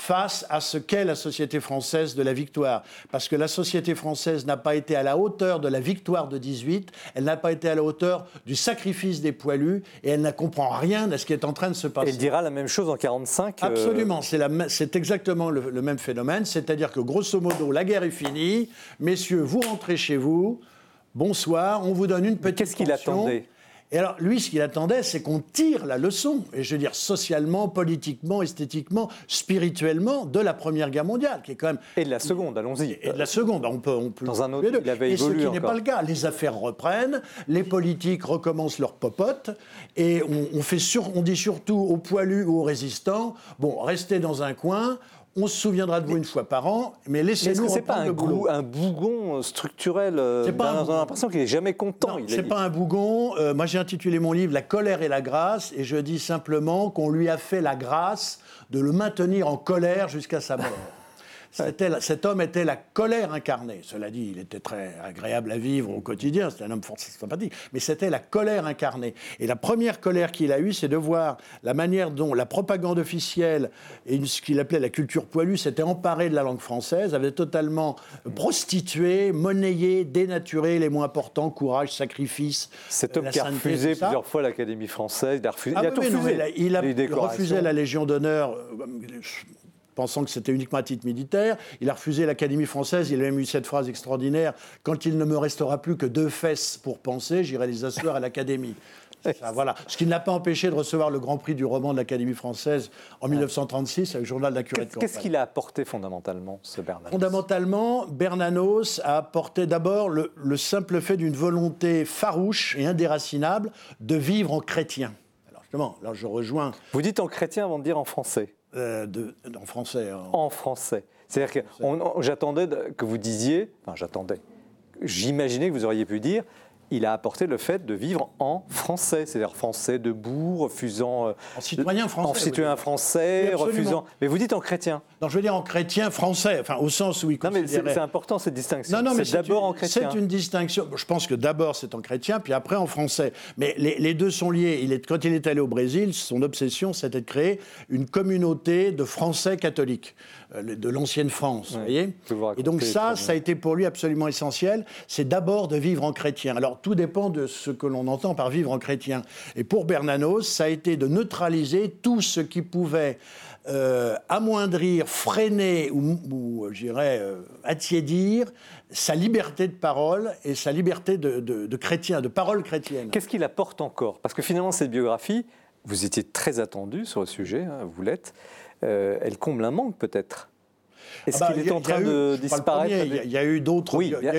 face à ce qu'est la société française de la victoire. Parce que la société française n'a pas été à la hauteur de la victoire de 18, elle n'a pas été à la hauteur du sacrifice des poilus, et elle ne comprend rien de ce qui est en train de se passer.
Elle dira la même chose en 45
euh, Absolument, c'est exactement le, le même phénomène, c'est-à-dire que grosso modo, la guerre est finie, messieurs, vous rentrez chez vous, bonsoir, on vous donne une petite
Qu'est-ce qu'il attendait?
Et alors, lui, ce qu'il attendait, c'est qu'on tire la leçon, et je veux dire socialement, politiquement, esthétiquement, spirituellement, de la Première Guerre mondiale, qui est quand même...
Et de la Seconde, allons-y.
Et de la Seconde, on peut... On peut
Dans un autre, il avait
Et ce qui n'est pas le cas. Les affaires reprennent, les politiques recommencent leur popote, et on, fait sur, on dit surtout aux poilus ou aux résistants, bon, restez dans un coin, on se souviendra de vous une fois par an, mais laissez-nous
c'est pas
reprendre
un,
le boulot.
un bougon structurel euh,
C'est pas un
On a
bougon.
l'impression qu'il est jamais content.
C'est
est-
pas un bougon. Euh, moi, j'ai intitulé mon livre La colère et la grâce, et je dis simplement qu'on lui a fait la grâce de le maintenir en colère jusqu'à sa mort. Cet homme était la colère incarnée. Cela dit, il était très agréable à vivre au quotidien, c'était un homme fort sympathique, mais c'était la colère incarnée. Et la première colère qu'il a eue, c'est de voir la manière dont la propagande officielle et ce qu'il appelait la culture poilue s'était emparée de la langue française, avait totalement prostitué, monnayé, dénaturé les mots importants, courage, sacrifice.
Cet
euh,
homme
la
qui a refusé plusieurs fois l'Académie française, il a refusé.
Ah
il a
oui,
tout
oui, non,
refusé.
il a, il a
Les décorations.
refusé la Légion d'honneur, euh, pensant que c'était uniquement à titre militaire. Il a refusé l'Académie française. Il a même eu cette phrase extraordinaire Quand il ne me restera plus que deux fesses pour penser, j'irai les asseoir à l'Académie. Ça, voilà. Ce qui ne l'a pas empêché de recevoir le Grand Prix du roman de l'Académie française en 1936 avec le journal de la curée de
Qu'est-ce qu'il a apporté fondamentalement, ce Bernard
Fondamentalement, Bernanos a apporté d'abord le, le simple fait d'une volonté farouche et indéracinable de vivre en chrétien. Alors justement, là je rejoins
Vous dites en chrétien avant de dire en français.
Euh, de- en français. en-
En français. C'est-à-dire que j'attendais que vous disiez, enfin j'attendais, j'imaginais que vous auriez pu dire, il a apporté le fait de vivre en français, c'est-à-dire français debout, refusant... euh,
En citoyen français,
En citoyen français,
Oui,
refusant... Mais vous dites en chrétien.
Non, je veux dire en chrétien français, enfin au sens où il
Non mais c'est important cette distinction.
Non, non, mais
c'est d'abord en chrétien.
C'est une distinction. Je pense que d'abord c'est en chrétien, puis après en français. Mais les, les deux sont liés. Il est, quand il est allé au Brésil, son obsession, c'était de créer une communauté de Français catholiques, de l'ancienne France. vous voyez Et donc ça, ça a été pour lui absolument essentiel. C'est d'abord de vivre en chrétien. Alors tout dépend de ce que l'on entend par vivre en chrétien. Et pour Bernanos, ça a été de neutraliser tout ce qui pouvait euh, amoindrir, freiner ou, ou, je dirais, euh, attiédir sa liberté de parole et sa liberté de, de- de chrétien, de parole chrétienne.
Qu'est-ce qu'il apporte encore? Parce que finalement, cette biographie, vous étiez très attendu sur le sujet, hein, vous l'êtes. Euh, elle comble un manque peut-être. Est-ce
Ah bah,
qu'il est en train
eu-
de disparaître
Il y a- il y, a eu d'autres
Oui, Mais-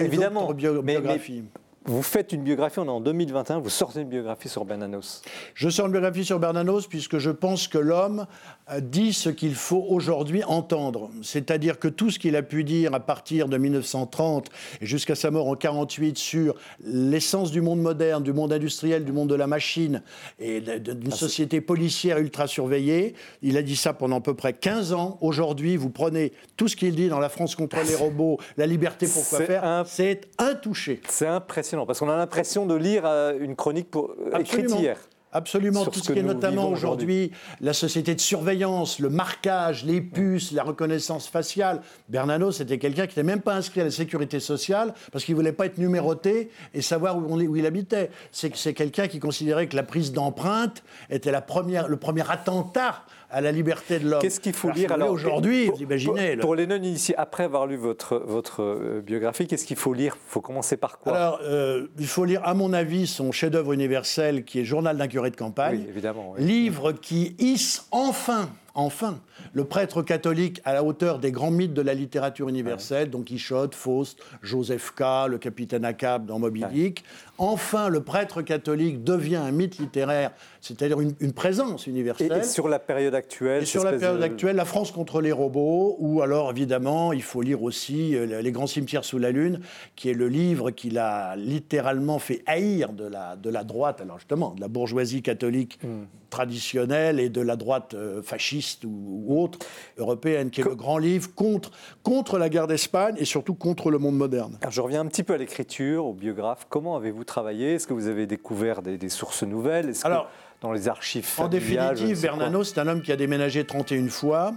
mais-
biographies.
Vous faites une biographie, on est en 2021, vous sortez une biographie sur Bernanos.
Je sors une biographie sur Bernanos puisque je pense que l'homme euh, dit ce qu'il faut aujourd'hui entendre. C'est-à-dire que tout ce qu'il a pu dire à partir de 1930 et jusqu'à sa mort en 48 sur l'essence du monde moderne, du monde industriel, du monde de la machine et d'une société policière ultra surveillée, il a dit ça pendant à peu près 15 ans. Aujourd'hui, vous prenez tout ce qu'il dit dans La France contre les robots, la liberté pourquoi
C'est
faire,
un-
c'est intouché.
C'est impressionnant, parce qu'on a l'impression de lire euh, une chronique pour, euh, écrite
Absolument.
hier.
Absolument,
Sur
tout
ce
qui est notamment aujourd'hui la société de surveillance, le marquage, les puces, la reconnaissance faciale. Bernanos, c'était quelqu'un qui n'était même pas inscrit à la sécurité sociale parce qu'il ne voulait pas être numéroté et savoir où, on est- où il habitait. C'est c'est quelqu'un qui considérait que la prise d'empreinte était la première, le premier attentat à la liberté de l'homme.
Qu'est-ce qu'il faut lire alors
aujourd'hui
pour-
Vous imaginez
Pour,
le-
pour les non-initiés, après avoir lu votre, votre euh, biographie, qu'est-ce qu'il faut lire? Il faut commencer par quoi?
Alors, euh, il faut lire, à mon avis, son chef-d'œuvre universel qui est Journal d'un curé de campagne.
Oui, évidemment. oui.
Livre qui hisse enfin, enfin, le prêtre catholique à la hauteur des grands mythes de la littérature universelle, Don Quichotte, Faust, Joseph K, le capitaine Ahab dans Moby Dick. Enfin, le prêtre catholique devient un mythe littéraire, c'est-à-dire une, une présence universelle.
et sur la période actuelle
Et sur la période
de-
actuelle, la France contre les robots, ou alors évidemment, il faut lire aussi euh, Les grands cimetières sous la Lune, qui est le livre qu'il a littéralement fait haïr de la, de la droite, alors justement, de la bourgeoisie catholique
Hmm.
traditionnelle et de la droite euh, fasciste ou, ou autre européenne, qui est le grand livre contre, contre la guerre d'Espagne et surtout contre le monde moderne.
Alors, je reviens un petit peu à l'écriture, au biographe. Comment avez-vous travaillé? Est-ce que vous avez découvert des, des sources nouvelles? Que dans les archives
En
familiales, je ne
définitive, Bernano, c'est un homme qui a déménagé 31 fois,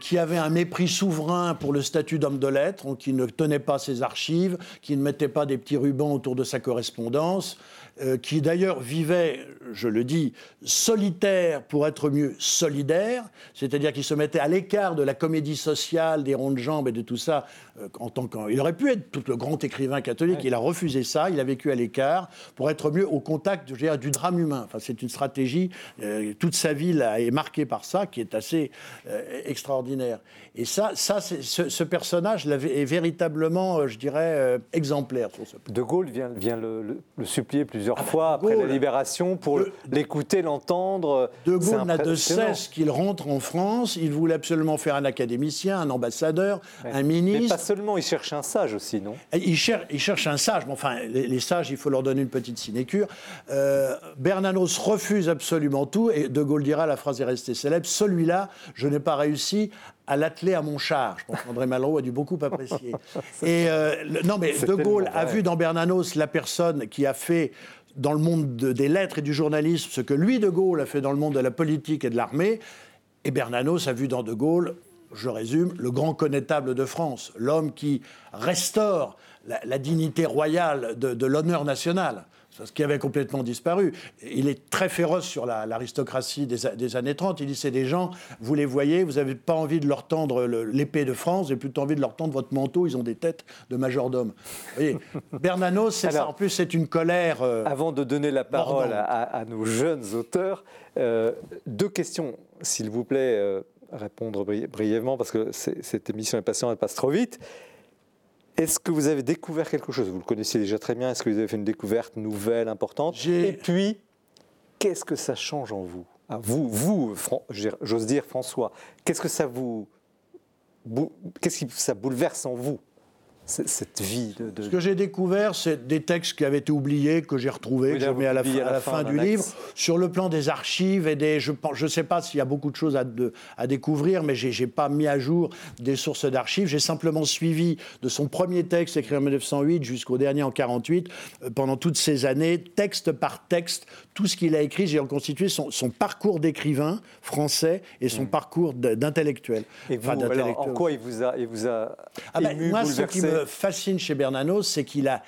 qui avait un mépris souverain pour le statut d'homme de lettres, qui ne tenait pas ses archives, qui ne mettait pas des petits rubans autour de sa correspondance, euh, qui d'ailleurs vivait, je le dis, solitaire pour être mieux solidaire, c'est-à-dire qu'il se mettait à l'écart de la comédie sociale, des ronds de jambes et de tout ça, euh, en tant qu'un... Il aurait pu être tout le grand écrivain catholique, il a refusé ça, il a vécu à l'écart pour être mieux au contact je du drame humain. Enfin, c'est une stratégie, euh, toute sa vie là, est marquée par ça, qui est assez euh, extraordinaire. Extraordinaire. Et ça, ça ce, ce, personnage est véritablement, euh, je dirais, euh, exemplaire sur ce
De Gaulle vient, vient le, supplier plusieurs ah, fois après la libération pour l'écouter, l'entendre.
De Gaulle n'a de cesse qu'il rentre en France. Il voulait absolument faire un académicien, un ambassadeur, un ministre.
Mais pas seulement, il cherche un sage aussi, non?
Il cherche, il cherche un sage. Mais enfin, les, sages, il faut leur donner une petite sinécure. Euh, Bernanos refuse absolument tout et De Gaulle dira, la phrase est restée célèbre, celui-là, je n'ai pas réussi à l'atteler à mon char. Je pense qu'André Malraux a dû beaucoup apprécier. Et euh, non, mais De Gaulle a vu dans Bernanos la personne qui a fait dans le monde des lettres et du journalisme ce que lui, De Gaulle, a fait dans le monde de la politique et de l'armée. Et Bernanos a vu dans De Gaulle, je résume, le grand connétable de France, l'homme qui restaure la, dignité royale de l'honneur national ce qui avait complètement disparu. Il est très féroce sur l'aristocratie des, années 30. Il dit c'est des gens, vous les voyez, vous n'avez pas envie de leur tendre l'épée de France, vous avez plutôt envie de leur tendre votre manteau, ils ont des têtes de majordome. Bernanos, c'est ça. En plus, c'est une colère.
Euh, avant de donner la parole à, nos jeunes auteurs, euh, deux questions, s'il vous plaît, euh, répondre brièvement, parce que cette émission est patiente, elle passe trop vite. Est-ce que vous avez découvert quelque chose? Vous le connaissiez déjà très bien. Est-ce que vous avez fait une découverte nouvelle, importante? Et puis, qu'est-ce que ça change en vous? Ah, Vous, vous j'ose dire François, qu'est-ce que ça vous, qu'est-ce que ça bouleverse en vous? Cette vie de,
Ce que j'ai découvert, c'est des textes qui avaient été oubliés, que j'ai retrouvés, que j'ai mis à la, fin, du livre. Sur le plan des archives et des. Je ne sais pas s'il y a beaucoup de choses à, à découvrir, mais je n'ai pas mis à jour des sources d'archives. J'ai simplement suivi de son premier texte écrit en 1908 jusqu'au dernier en 48, euh, pendant toutes ces années, texte par texte, tout ce qu'il a écrit. J'ai reconstitué son, son parcours d'écrivain français et son mm. parcours d'intellectuel.
Et vous, en quoi il vous a, il vous a
ah ben, ému, moi, fascine chez Bernanos, c'est qu'il a,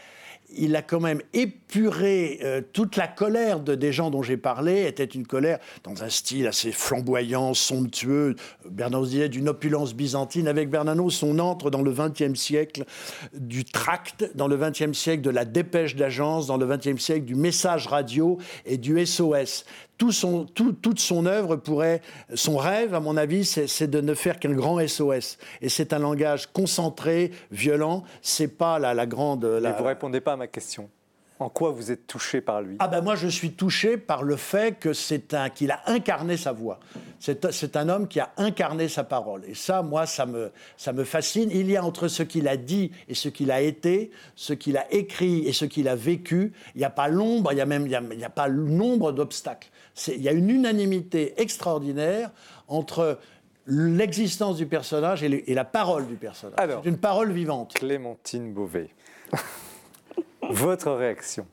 il a quand même épuré euh, toute la colère de, des gens dont j'ai parlé, était une colère dans un style assez flamboyant, somptueux. Bernanos disait d'une opulence byzantine. Avec Bernanos, on entre dans le XXe siècle du tract, dans le XXe siècle de la dépêche d'agence, dans le XXe siècle du message radio et du SOS toute son œuvre pourrait, son rêve, à mon avis, c'est de ne faire qu'un grand SOS. Et c'est un langage concentré, violent. C'est pas la, la grande.
La... Mais vous répondez pas à ma question. En quoi vous êtes touché par lui?
Ah ben moi je suis touché par le fait que c'est un qu'il a incarné sa voix. C'est un homme qui a incarné sa parole. Et ça, moi, ça me, ça me fascine. Il y a entre ce qu'il a dit et ce qu'il a été, ce qu'il a écrit et ce qu'il a vécu, il n'y a pas l'ombre, il n'y a même il y a, pas le nombre d'obstacles. Il y a une unanimité extraordinaire entre l'existence du personnage et, et, la parole du personnage. C'est une parole vivante.
Clémentine Beauvais. Votre réaction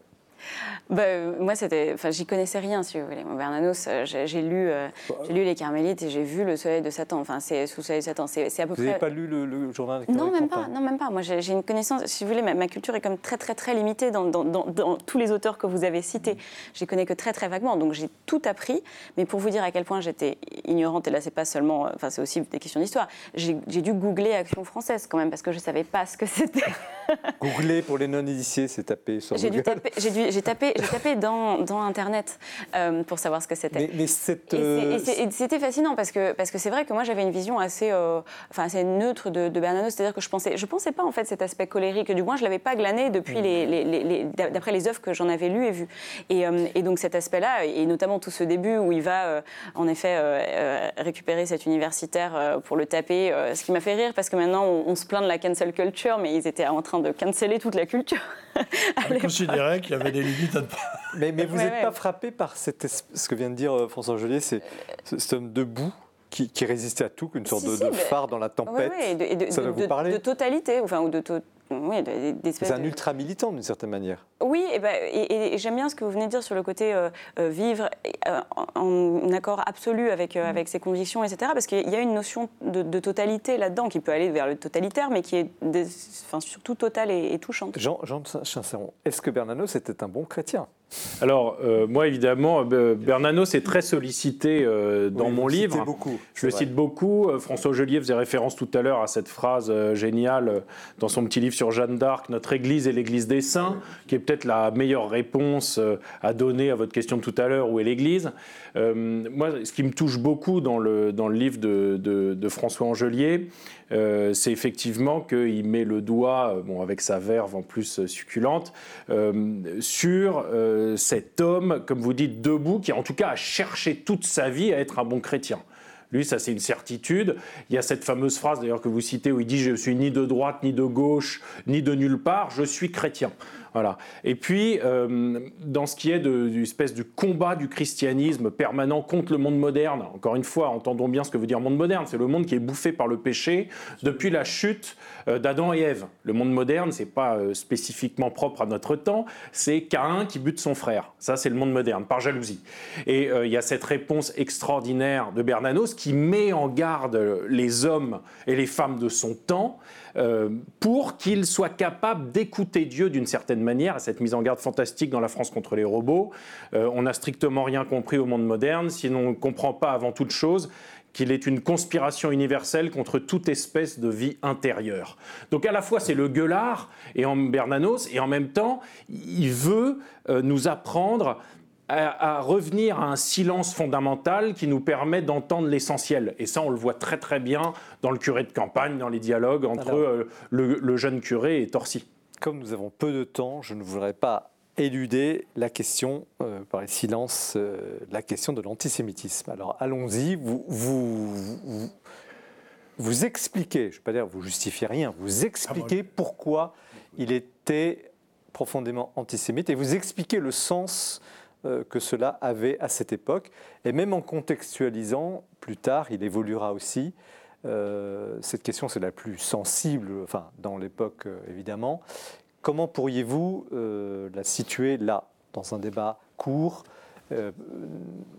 bah, euh, moi, c'était, enfin, j'y connaissais rien, si vous voulez. Bernanos, euh, j'ai lu, euh, j'ai lu les Carmélites et j'ai vu le Soleil de Satan. Enfin, c'est sous le Soleil de Satan. C'est à peu
vous près. Vous n'avez pas lu le, journal
Non, même pas. Non, même pas. Moi, j'ai une connaissance. Si vous voulez, ma, culture est comme très, très, très limitée dans, dans, dans, tous les auteurs que vous avez cités. Je les connais que très, très vaguement. Donc, j'ai tout appris. Mais pour vous dire à quel point j'étais ignorante, et là, c'est pas seulement, enfin, c'est aussi des questions d'histoire. J'ai dû googler Action française quand même parce que je savais pas ce que c'était.
googler pour les non-initiés, c'est taper sur.
J'ai dû taper. J'ai tapé j'ai tapé dans, dans Internet euh, pour savoir ce que c'était.
Mais,
euh, c'était fascinant parce que parce que c'est vrai que moi j'avais une vision assez, euh, enfin assez neutre de, de Bernanos, c'est-à-dire que je pensais je pensais pas en fait cet aspect colérique, du moins je l'avais pas glané depuis mmh. les, les, d'après les œuvres que j'en avais lues et vues. Et, et donc cet aspect-là et notamment tout ce début où il va en effet récupérer cet universitaire pour le taper, ce qui m'a fait rire parce que maintenant on, se plaint de la cancel culture, mais ils étaient en train de canceller toute la culture.
On considérait qu'il y avait des limites à
mais, mais vous n'êtes pas frappé par cette, ce que vient de dire euh, François Angelier, c'est cet homme debout qui, qui, résistait à tout, qu'une sorte de, phare dans la tempête.
de, ça va vous parler De totalité, enfin, ou de,
oui, c'est un ultra militant d'une certaine manière.
Oui, et, ben, et, j'aime bien ce que vous venez de dire sur le côté euh, euh, vivre en, accord absolu avec, mm. avec ses convictions, etc. Parce qu'il y a une notion de, totalité là-dedans qui peut aller vers le totalitaire, mais qui est enfin, surtout totale et, touchante.
Jean, Jean est-ce que Bernanos était un bon chrétien?
Alors, euh, moi, évidemment, euh, Bernanos est très sollicité euh, dans mon livre.
Beaucoup,
je le cite beaucoup. François Gelier faisait référence tout à l'heure à cette phrase géniale dans son petit livre sur Jeanne d'Arc, Notre Église est l'Église des saints, qui est peut-être la meilleure réponse à donner à votre question de tout à l'heure, où est l'Église Moi, ce qui me touche beaucoup dans le, dans le livre de, de François Angelier, euh, c'est effectivement qu'il met le doigt, euh, bon, avec sa verve en plus euh, succulente, sur cet homme, comme vous dites, debout, qui en tout cas a cherché toute sa vie à être un bon chrétien. Lui, ça c'est une certitude. Il y a cette fameuse phrase d'ailleurs que vous citez où il dit Je suis ni de droite, ni de gauche, ni de nulle part, je suis chrétien. Et puis, euh, dans ce qui est d'une espèce de combat du christianisme permanent contre le monde moderne, encore une fois, entendons bien ce que veut dire monde moderne, c'est le monde qui est bouffé par le péché depuis la chute euh, d'Adam et Ève. Le monde moderne, c'est pas euh, spécifiquement propre à notre temps, c'est Caïn qui bute son frère. Ça, c'est le monde moderne, par jalousie. Et il y a cette réponse extraordinaire de Bernanos qui met en garde les hommes et les femmes de son temps euh, pour qu'ils soient capables d'écouter Dieu d'une certaine manière, à cette mise en garde fantastique dans la France contre les robots. Euh, on n'a strictement rien compris au monde moderne, sinon on ne comprend pas avant toute chose qu'il est une conspiration universelle contre toute espèce de vie intérieure. Donc à la fois c'est le gueulard et en Bernanos, et en même temps il veut euh, nous apprendre à, revenir à un silence fondamental qui nous permet d'entendre l'essentiel. Et ça, on le voit très très bien dans le curé de campagne, dans les dialogues entre euh, le, jeune curé et Torcy.
Comme nous avons peu de temps, je ne voudrais pas éluder la question, euh, par les silences, euh, la question de l'antisémitisme. Alors allons-y, vous, vous, vous, expliquez, je ne vais pas dire vous justifiez rien, vous expliquez ah, pourquoi il était profondément antisémite et vous expliquez le sens euh, que cela avait à cette époque. Et même en contextualisant, plus tard, il évoluera aussi. Euh, cette question, c'est la plus sensible, enfin, dans l'époque euh, évidemment. Comment pourriez-vous la situer là, dans un débat court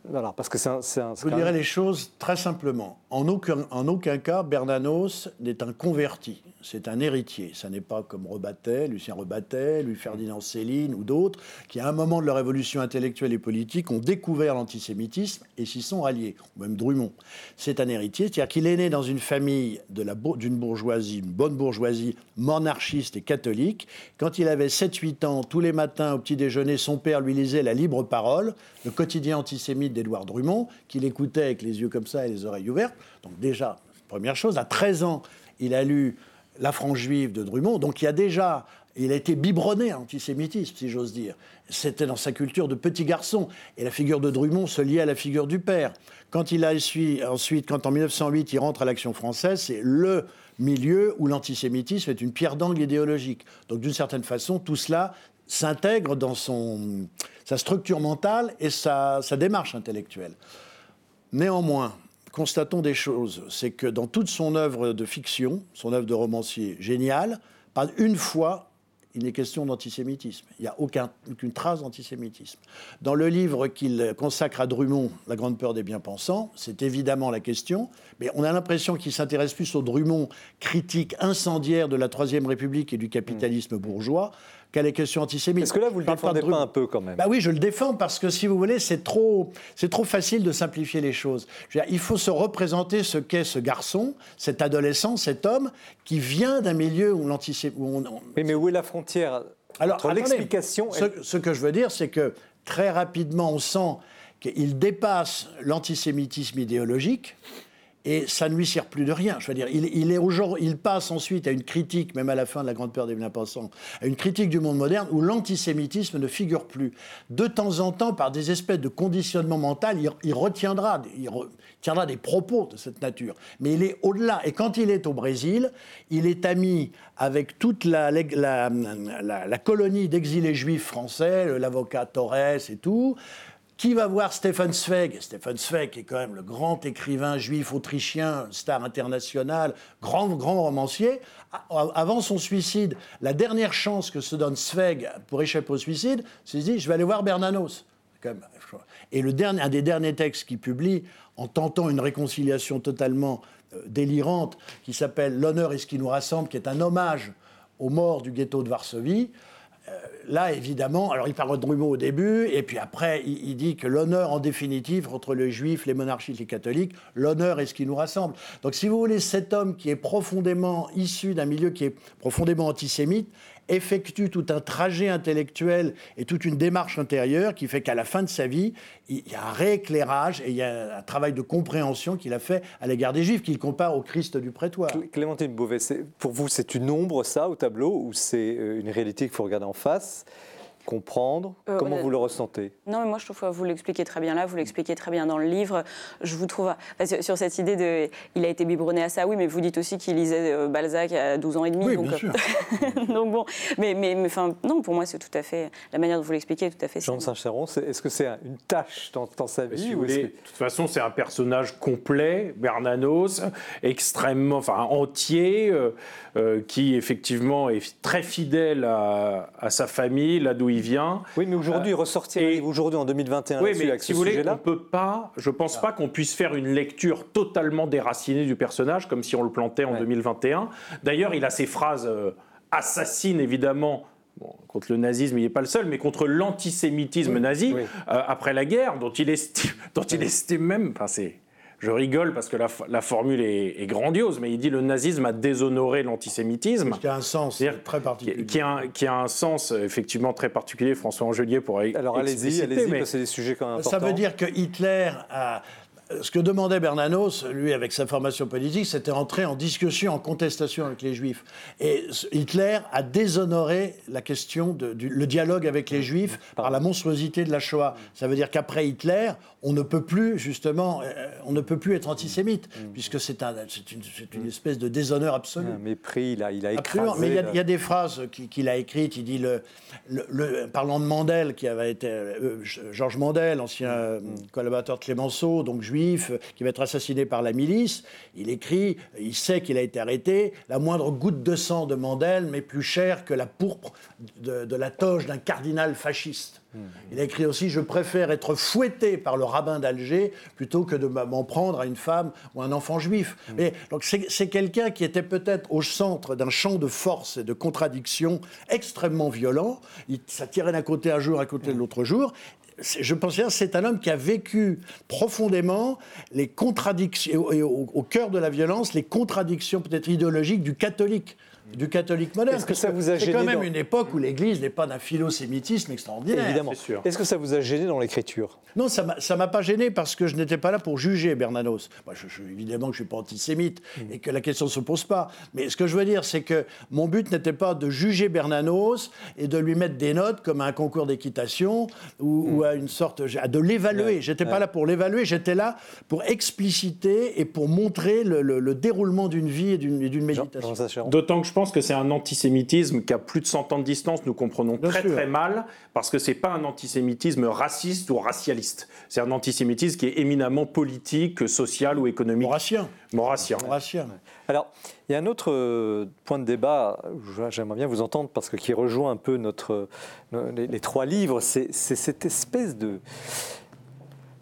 voilà, parce que c'est un,
Je vous dirais les choses très simplement. En aucun, en aucun cas, Bernanos n'est un converti c'est un héritier. Ça n'est pas comme Rebattet, Lucien Rebattet, Louis Ferdinand Céline ou d'autres, qui à un moment de leur évolution intellectuelle et politique ont découvert l'antisémitisme et s'y sont alliés, même Drummond. C'est un héritier, c'est-à-dire qu'il est né dans une famille d'une bourgeoisie, une bonne bourgeoisie monarchiste et catholique. Quand il avait 7-8 ans, tous les matins au petit déjeuner, son père lui lisait La Libre Parole, le quotidien antisémite d'Édouard Drummond, qu'il écoutait avec les yeux comme ça et les oreilles ouvertes. Donc déjà, première chose, à 13 ans, il a lu la France juive de Drummond. Donc il y a déjà, il a été biberonné à l'antisémitisme, si j'ose dire. C'était dans sa culture de petit garçon. Et la figure de Drummond se liait à la figure du père. Quand il a ensuite, quand en 1908 il rentre à l'Action française, c'est le milieu où l'antisémitisme est une pierre d'angle idéologique. Donc d'une certaine façon, tout cela s'intègre dans son, sa structure mentale et sa démarche intellectuelle. Néanmoins, constatons des choses. C'est que dans toute son œuvre de fiction, son œuvre de romancier génial, pas une fois il n'est question d'antisémitisme. Il n'y a aucune trace d'antisémitisme. Dans le livre qu'il consacre à Drummond, La grande peur des bien-pensants, c'est évidemment la question, mais on a l'impression qu'il s'intéresse plus au Drummond critique incendiaire de la Troisième République et du capitalisme bourgeois qu'à les questions antisémites.
Est-ce que là, vous le défendez pas, un peu quand même
bah Oui, je le défends parce que, si vous voulez, c'est trop, c'est trop facile de simplifier les choses. il faut se représenter ce qu'est ce garçon, cet adolescent, cet homme qui vient d'un milieu où l'antisémitisme...
Oui, mais où est la frontière Alors, entre l'explication
ce, ce que je veux dire, c'est que très rapidement, on sent qu'il dépasse l'antisémitisme idéologique et ça ne lui sert plus de rien. Je veux dire, il, il passe ensuite à une critique, même à la fin de la Grande Peur des bien-pensants, à une critique du monde moderne où l'antisémitisme ne figure plus. De temps en temps, par des espèces de conditionnement mental, il, retiendra, il des propos de cette nature. Mais il est au-delà. Et quand il est au Brésil, il est ami avec toute la, la colonie d'exilés juifs français, l'avocat Torres et tout. Qui va voir Stefan Zweig? Stefan Zweig est quand même le grand écrivain juif autrichien, star international, grand, grand romancier. Avant son suicide, la dernière chance que se donne Zweig pour échapper au suicide, c'est de dire je vais aller voir Bernanos. Et le dernier, un des derniers textes qu'il publie, en tentant une réconciliation totalement euh, délirante, qui s'appelle L'honneur est ce qui nous rassemble, qui est un hommage aux morts du ghetto de Varsovie, là, évidemment, alors il parle de Drumeau au début, et puis après, il, dit que l'honneur, en définitive, entre les juifs, les monarchistes, les catholiques, l'honneur est ce qui nous rassemble. Donc, si vous voulez, cet homme qui est profondément issu d'un milieu qui est profondément antisémite, effectue tout un trajet intellectuel et toute une démarche intérieure qui fait qu'à la fin de sa vie, il y a un rééclairage et il y a un travail de compréhension qu'il a fait à l'égard des Juifs, qu'il compare au Christ du prétoire.
Clémentine Beauvais, pour vous, c'est une ombre, ça, au tableau, ou c'est euh, une réalité qu'il faut regarder en face? Comprendre euh, Comment vous le ressentez
Non, mais moi je trouve que vous l'expliquez très bien là, vous l'expliquez très bien dans le livre. Je vous trouve sur cette idée de, il a été biberonné à ça, oui, mais vous dites aussi qu'il lisait euh, Balzac à 12 ans et demi.
Oui, donc, bien sûr.
donc bon, mais, mais, enfin, non, pour moi c'est tout à fait la manière dont vous l'expliquez, tout à fait.
Jean de Saint-Chéron, est-ce que c'est une tâche dans, sa vie
ou De toute façon, c'est un personnage complet, Bernanos, extrêmement, enfin entier, euh, qui effectivement est très fidèle à, à sa famille, là d'où il vient.
Oui, mais aujourd'hui, euh, ressortir aujourd'hui en 2021
oui, mais si vous voulez, on peut pas, je pense pas qu'on puisse faire une lecture totalement déracinée du personnage, comme si on le plantait en 2021. D'ailleurs, il a ces phrases euh, assassines, évidemment, contre le nazisme, il n'est pas le seul, mais contre l'antisémitisme nazi euh, après la guerre, dont il estime, dont il estime même, enfin c'est je rigole parce que la, formule est, grandiose, mais il dit le nazisme a déshonoré l'antisémitisme.
Qui a un sens très particulier.
Qui, a, qui, a, un sens effectivement très particulier. François Angelier pourrait.
Alors allez-y, allez-y, parce que c'est des sujets quand même importants.
Ça veut dire que Hitler a ce que demandait Bernanos, lui, avec sa formation politique, c'était entrer en discussion, en contestation avec les Juifs. Et Hitler a déshonoré la question, de, du, le dialogue avec les Juifs par la monstruosité de la Shoah. Ça veut dire qu'après Hitler, on ne peut plus, justement, euh, on ne peut plus être antisémite, puisque c'est un, une, une, espèce de déshonneur absolu. Un
mépris, il a, il a écrasé...
Mais il y, a, il y, a, des phrases qu'il a écrites, il dit, le, le, parlant de Mandel, qui avait été, euh, Georges Mandel, ancien mm. collaborateur de Clémenceau, donc juif, qui va être assassiné par la milice. Il écrit, il sait qu'il a été arrêté, la moindre goutte de sang de Mandel m'est plus chère que la pourpre de, la toge d'un cardinal fasciste. Il a écrit aussi Je préfère être fouetté par le rabbin d'Alger plutôt que de m'en prendre à une femme ou un enfant juif. Mais, donc c'est quelqu'un qui était peut-être au centre d'un champ de force et de contradictions extrêmement violent. Il, ça tirait d'un côté un jour, à côté de l'autre jour je pense que c'est un homme qui a vécu profondément les contradictions, au, cœur de la violence, les contradictions peut-être idéologiques du catholique du catholique moderne.
Est-ce que ça vous a
gêné C'est quand même une époque où l'Église n'est pas d'un philosémitisme extraordinaire.
Évidemment. Est-ce que ça vous a gêné dans l'écriture?
Non, ça ne m'a pas gêné parce que je n'étais pas là pour juger Bernanos. Moi, je, évidemment que je ne suis pas antisémite mm. et que la question ne se pose pas. Mais ce que je veux dire, c'est que mon but n'était pas de juger Bernanos et de lui mettre des notes comme à un concours d'équitation ou, mm. à une sorte de l'évaluer. Je J'étais pas là pour l'évaluer, j'étais là pour expliciter et pour montrer le, déroulement d'une vie et d'une méditation.
D'autant que je pense que c'est un antisémitisme qui a plus de 100 ans de distance, nous comprenons très très mal, parce que c'est pas un antisémitisme raciste ou racialiste. C'est un antisémitisme qui est éminemment politique, social ou économique.
Maurassien.
Maurassien.
Alors, il y a un autre euh, point de débat, j'aimerais bien vous entendre, parce que qui rejoint un peu notre, les, trois livres, c'est cette espèce de,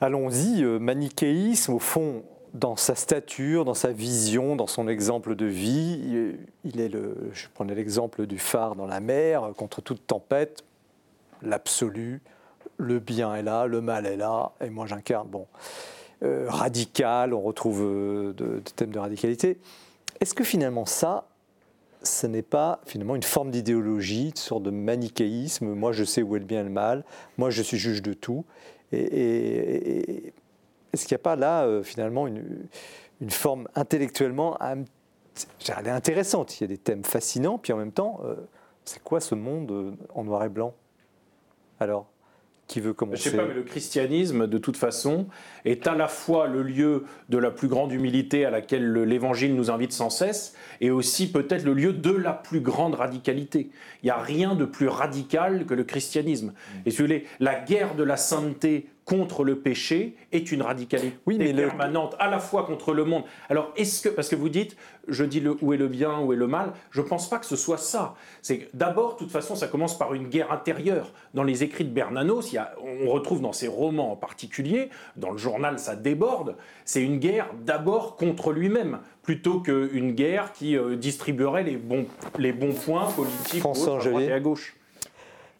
allons-y, euh, manichéisme, au fond, dans sa stature, dans sa vision, dans son exemple de vie. Il est le, je prenais l'exemple du phare dans la mer, contre toute tempête, l'absolu, le bien est là, le mal est là, et moi j'incarne, bon, euh, radical, on retrouve euh, des thèmes de radicalité. Est-ce que finalement ça, ce n'est pas finalement une forme d'idéologie, une sorte de manichéisme, moi je sais où est le bien et le mal, moi je suis juge de tout, et est-ce qu'il n'y a pas là, euh, finalement, une, forme intellectuellement intéressante? Il y a des thèmes fascinants, puis en même temps, euh, c'est quoi ce monde euh, en noir et blanc? Alors qui veut commencer
Je ne sais pas, mais le christianisme, de toute façon, est à la fois le lieu de la plus grande humilité à laquelle l'Évangile nous invite sans cesse, et aussi peut-être le lieu de la plus grande radicalité. Il n'y a rien de plus radical que le christianisme. Et si vous voulez, la guerre de la sainteté contre le péché est une radicalité oui, mais permanente, à la fois contre le monde. Alors, est-ce que, parce que vous dites, je dis le, où est le bien, où est le mal, je ne pense pas que ce soit ça. C'est d'abord, de toute façon, ça commence par une guerre intérieure. Dans les écrits de Bernanos, il y a, on retrouve dans ses romans en particulier, dans le journal ça déborde, c'est une guerre d'abord contre lui-même, plutôt qu'une guerre qui euh, distribuerait les bons, les bons points politiques à, à gauche.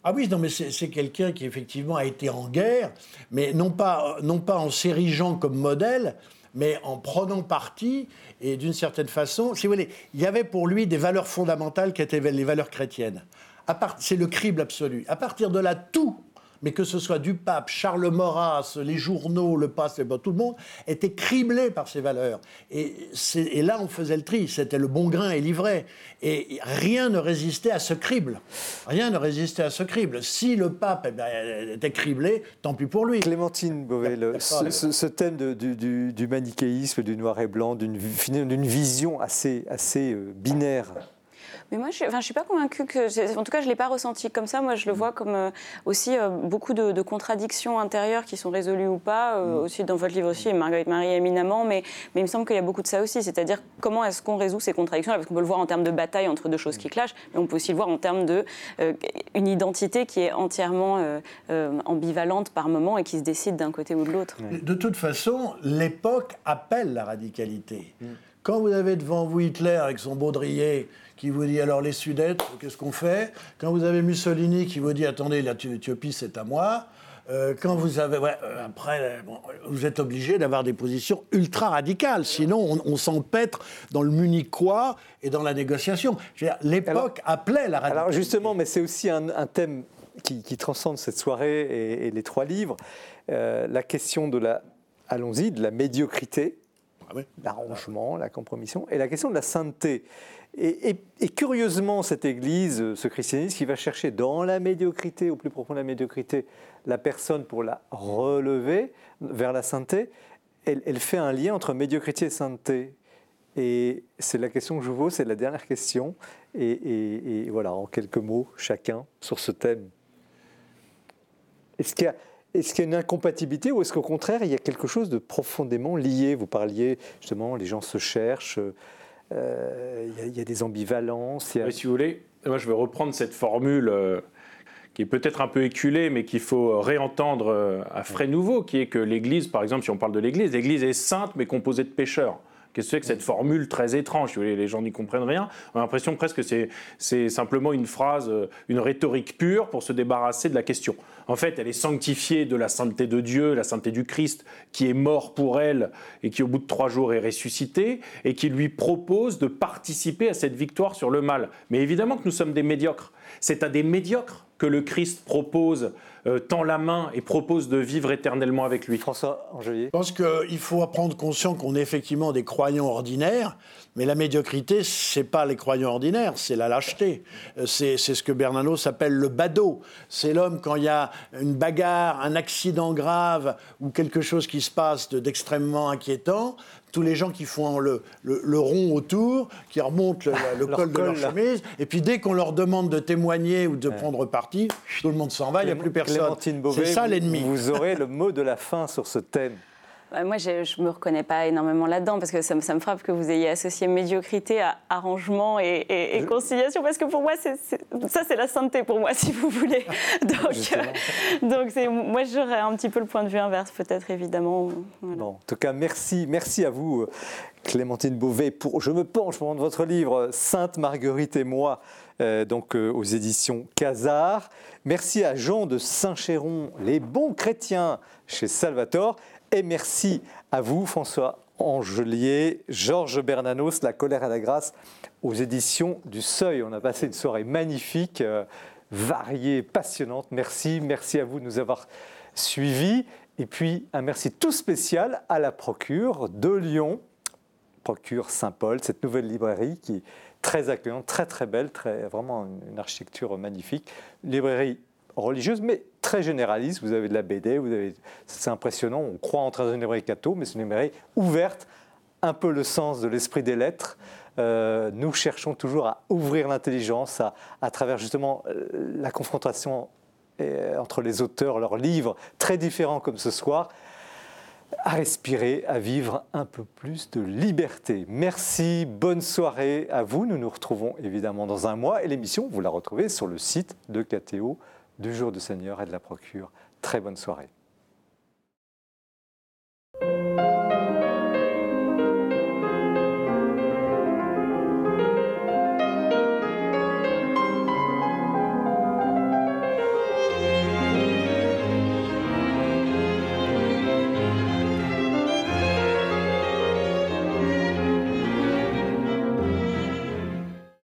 Ah oui, non, mais c'est quelqu'un qui effectivement a été en guerre, mais non pas, non pas en s'érigeant comme modèle, mais en prenant parti et d'une certaine façon, si vous voulez, il y avait pour lui des valeurs fondamentales qui étaient les valeurs chrétiennes. C'est le crible absolu. À partir de là, tout mais que ce soit du pape, Charles Maurras, les journaux, le pape, tout le monde était criblé par ces valeurs. Et, et là, on faisait le tri. C'était le bon grain et l'ivraie. Et rien ne résistait à ce crible. Rien ne résistait à ce crible. Si le pape eh ben, était criblé, tant pis pour lui.
Clémentine Beauvais, ce, thème du, manichéisme, du noir et blanc, d'une vision assez, assez euh, binaire
mais moi, je ne suis pas convaincue que. En tout cas, je ne l'ai pas ressenti comme ça. Moi, je le mm. vois comme euh, aussi euh, beaucoup de, contradictions intérieures qui sont résolues ou pas. Euh, mm. Aussi, dans votre livre aussi, et Marguerite Marie éminemment. Mais, mais il me semble qu'il y a beaucoup de ça aussi. C'est-à-dire, comment est-ce qu'on résout ces contradictions Parce qu'on peut le voir en termes de bataille entre deux choses qui mm. clashent, mais on peut aussi le voir en termes d'une une identité qui est entièrement ambivalente par moment et qui se décide d'un côté ou de l'autre.
De toute façon, l'époque appelle la radicalité. Quand vous avez devant vous Hitler avec son baudrier qui vous dit alors les Sudètes, qu'est-ce qu'on fait? Quand vous avez Mussolini qui vous dit attendez, l'Éthiopie c'est à moi. Euh, quand vous avez. Euh, après, vous êtes obligé d'avoir des positions ultra radicales, sinon on, s'empêtre dans le munichois et dans la négociation. L'époque appelait la radicalité.
Alors justement, mais c'est aussi un, thème qui, transcende cette soirée et, les trois livres euh, la question de la. Allons-y, de la médiocrité, ah l'arrangement, la compromission, et la question de la sainteté. Et, curieusement, cette Église, ce christianisme qui va chercher dans la médiocrité, au plus profond de la médiocrité, la personne pour la relever vers la sainteté, elle, fait un lien entre médiocrité et sainteté. Et c'est la question que je vous pose, c'est la dernière question. Et, voilà, en quelques mots, chacun sur ce thème. Est-ce qu'il y a une incompatibilité ou est-ce qu'au contraire, il y a quelque chose de profondément lié? Vous parliez justement, les gens se cherchent, euh, il y, a des ambivalences.
si vous voulez, moi je vais reprendre cette formule euh, qui est peut-être un peu éculée, mais qu'il faut réentendre euh, à frais nouveaux, qui est que l'Église, par exemple, si on parle de l'Église, l'Église est sainte mais composée de pécheurs. Qu'est-ce que c'est que cette formule très étrange Les gens n'y comprennent rien. On a l'impression presque que c'est simplement une phrase, une rhétorique pure pour se débarrasser de la question. En fait, elle est sanctifiée de la sainteté de Dieu, la sainteté du Christ, qui est mort pour elle et qui, au bout de trois jours, est ressuscité et qui lui propose de participer à cette victoire sur le mal. Mais évidemment que nous sommes des médiocres. C'est à des médiocres que le Christ propose, euh, tend la main et propose de vivre éternellement avec lui.
François Angelier.
Je pense qu'il faut prendre conscience qu'on est effectivement des croyants ordinaires, mais la médiocrité, c'est pas les croyants ordinaires, c'est la lâcheté. Euh, c'est ce que Bernanos appelle le badaud. C'est l'homme quand il y a une bagarre, un accident grave ou quelque chose qui se passe d'extrêmement inquiétant, tous les gens qui font le, le, rond autour, qui remontent le, col de leur chemise, et puis dès qu'on leur demande de témoigner ou de prendre parti, tout le monde s'en va, il n'y a plus personne. C'est ça l'ennemi.
Vous aurez le mot de la fin sur ce thème.
Moi, je ne me reconnais pas énormément là-dedans parce que ça, me frappe que vous ayez associé médiocrité à arrangement et, conciliation parce que pour moi, ça, c'est la sainteté pour moi, si vous voulez. Donc, euh, donc moi, j'aurais un petit peu le point de vue inverse, peut-être, évidemment.
Bon, en tout cas, merci, merci à vous, Clémentine Beauvais. Pour, je me penche pour votre livre Sainte Marguerite et moi, euh, donc euh, aux éditions Casar. Merci à Jean de Saint-Chéron, Les bons chrétiens chez Salvatore. Et merci à vous, François Angelier, Georges Bernanos, La colère à la grâce, aux éditions du Seuil. On a passé une soirée magnifique, euh, variée, passionnante. Merci, merci à vous de nous avoir suivis. Et puis un merci tout spécial à la Procure de Lyon, Procure Saint-Paul, cette nouvelle librairie qui est très accueillante, très très belle, très, vraiment une architecture magnifique. librairie religieuse, mais très généraliste. Vous avez de la BD, c'est impressionnant. On croit dans une librairie catho, mais c'est une librairie ouverte, un peu le sens de l'esprit des lettres. Euh, nous cherchons toujours à ouvrir l'intelligence à, à, travers justement euh, la confrontation euh, entre les auteurs, leurs livres, très différents comme ce soir, à respirer, à vivre un peu plus de liberté. Merci, bonne soirée à vous. Nous nous retrouvons évidemment dans un mois et l'émission, vous la retrouvez sur le site de KTO du jour du Seigneur et de la procure. Très bonne soirée.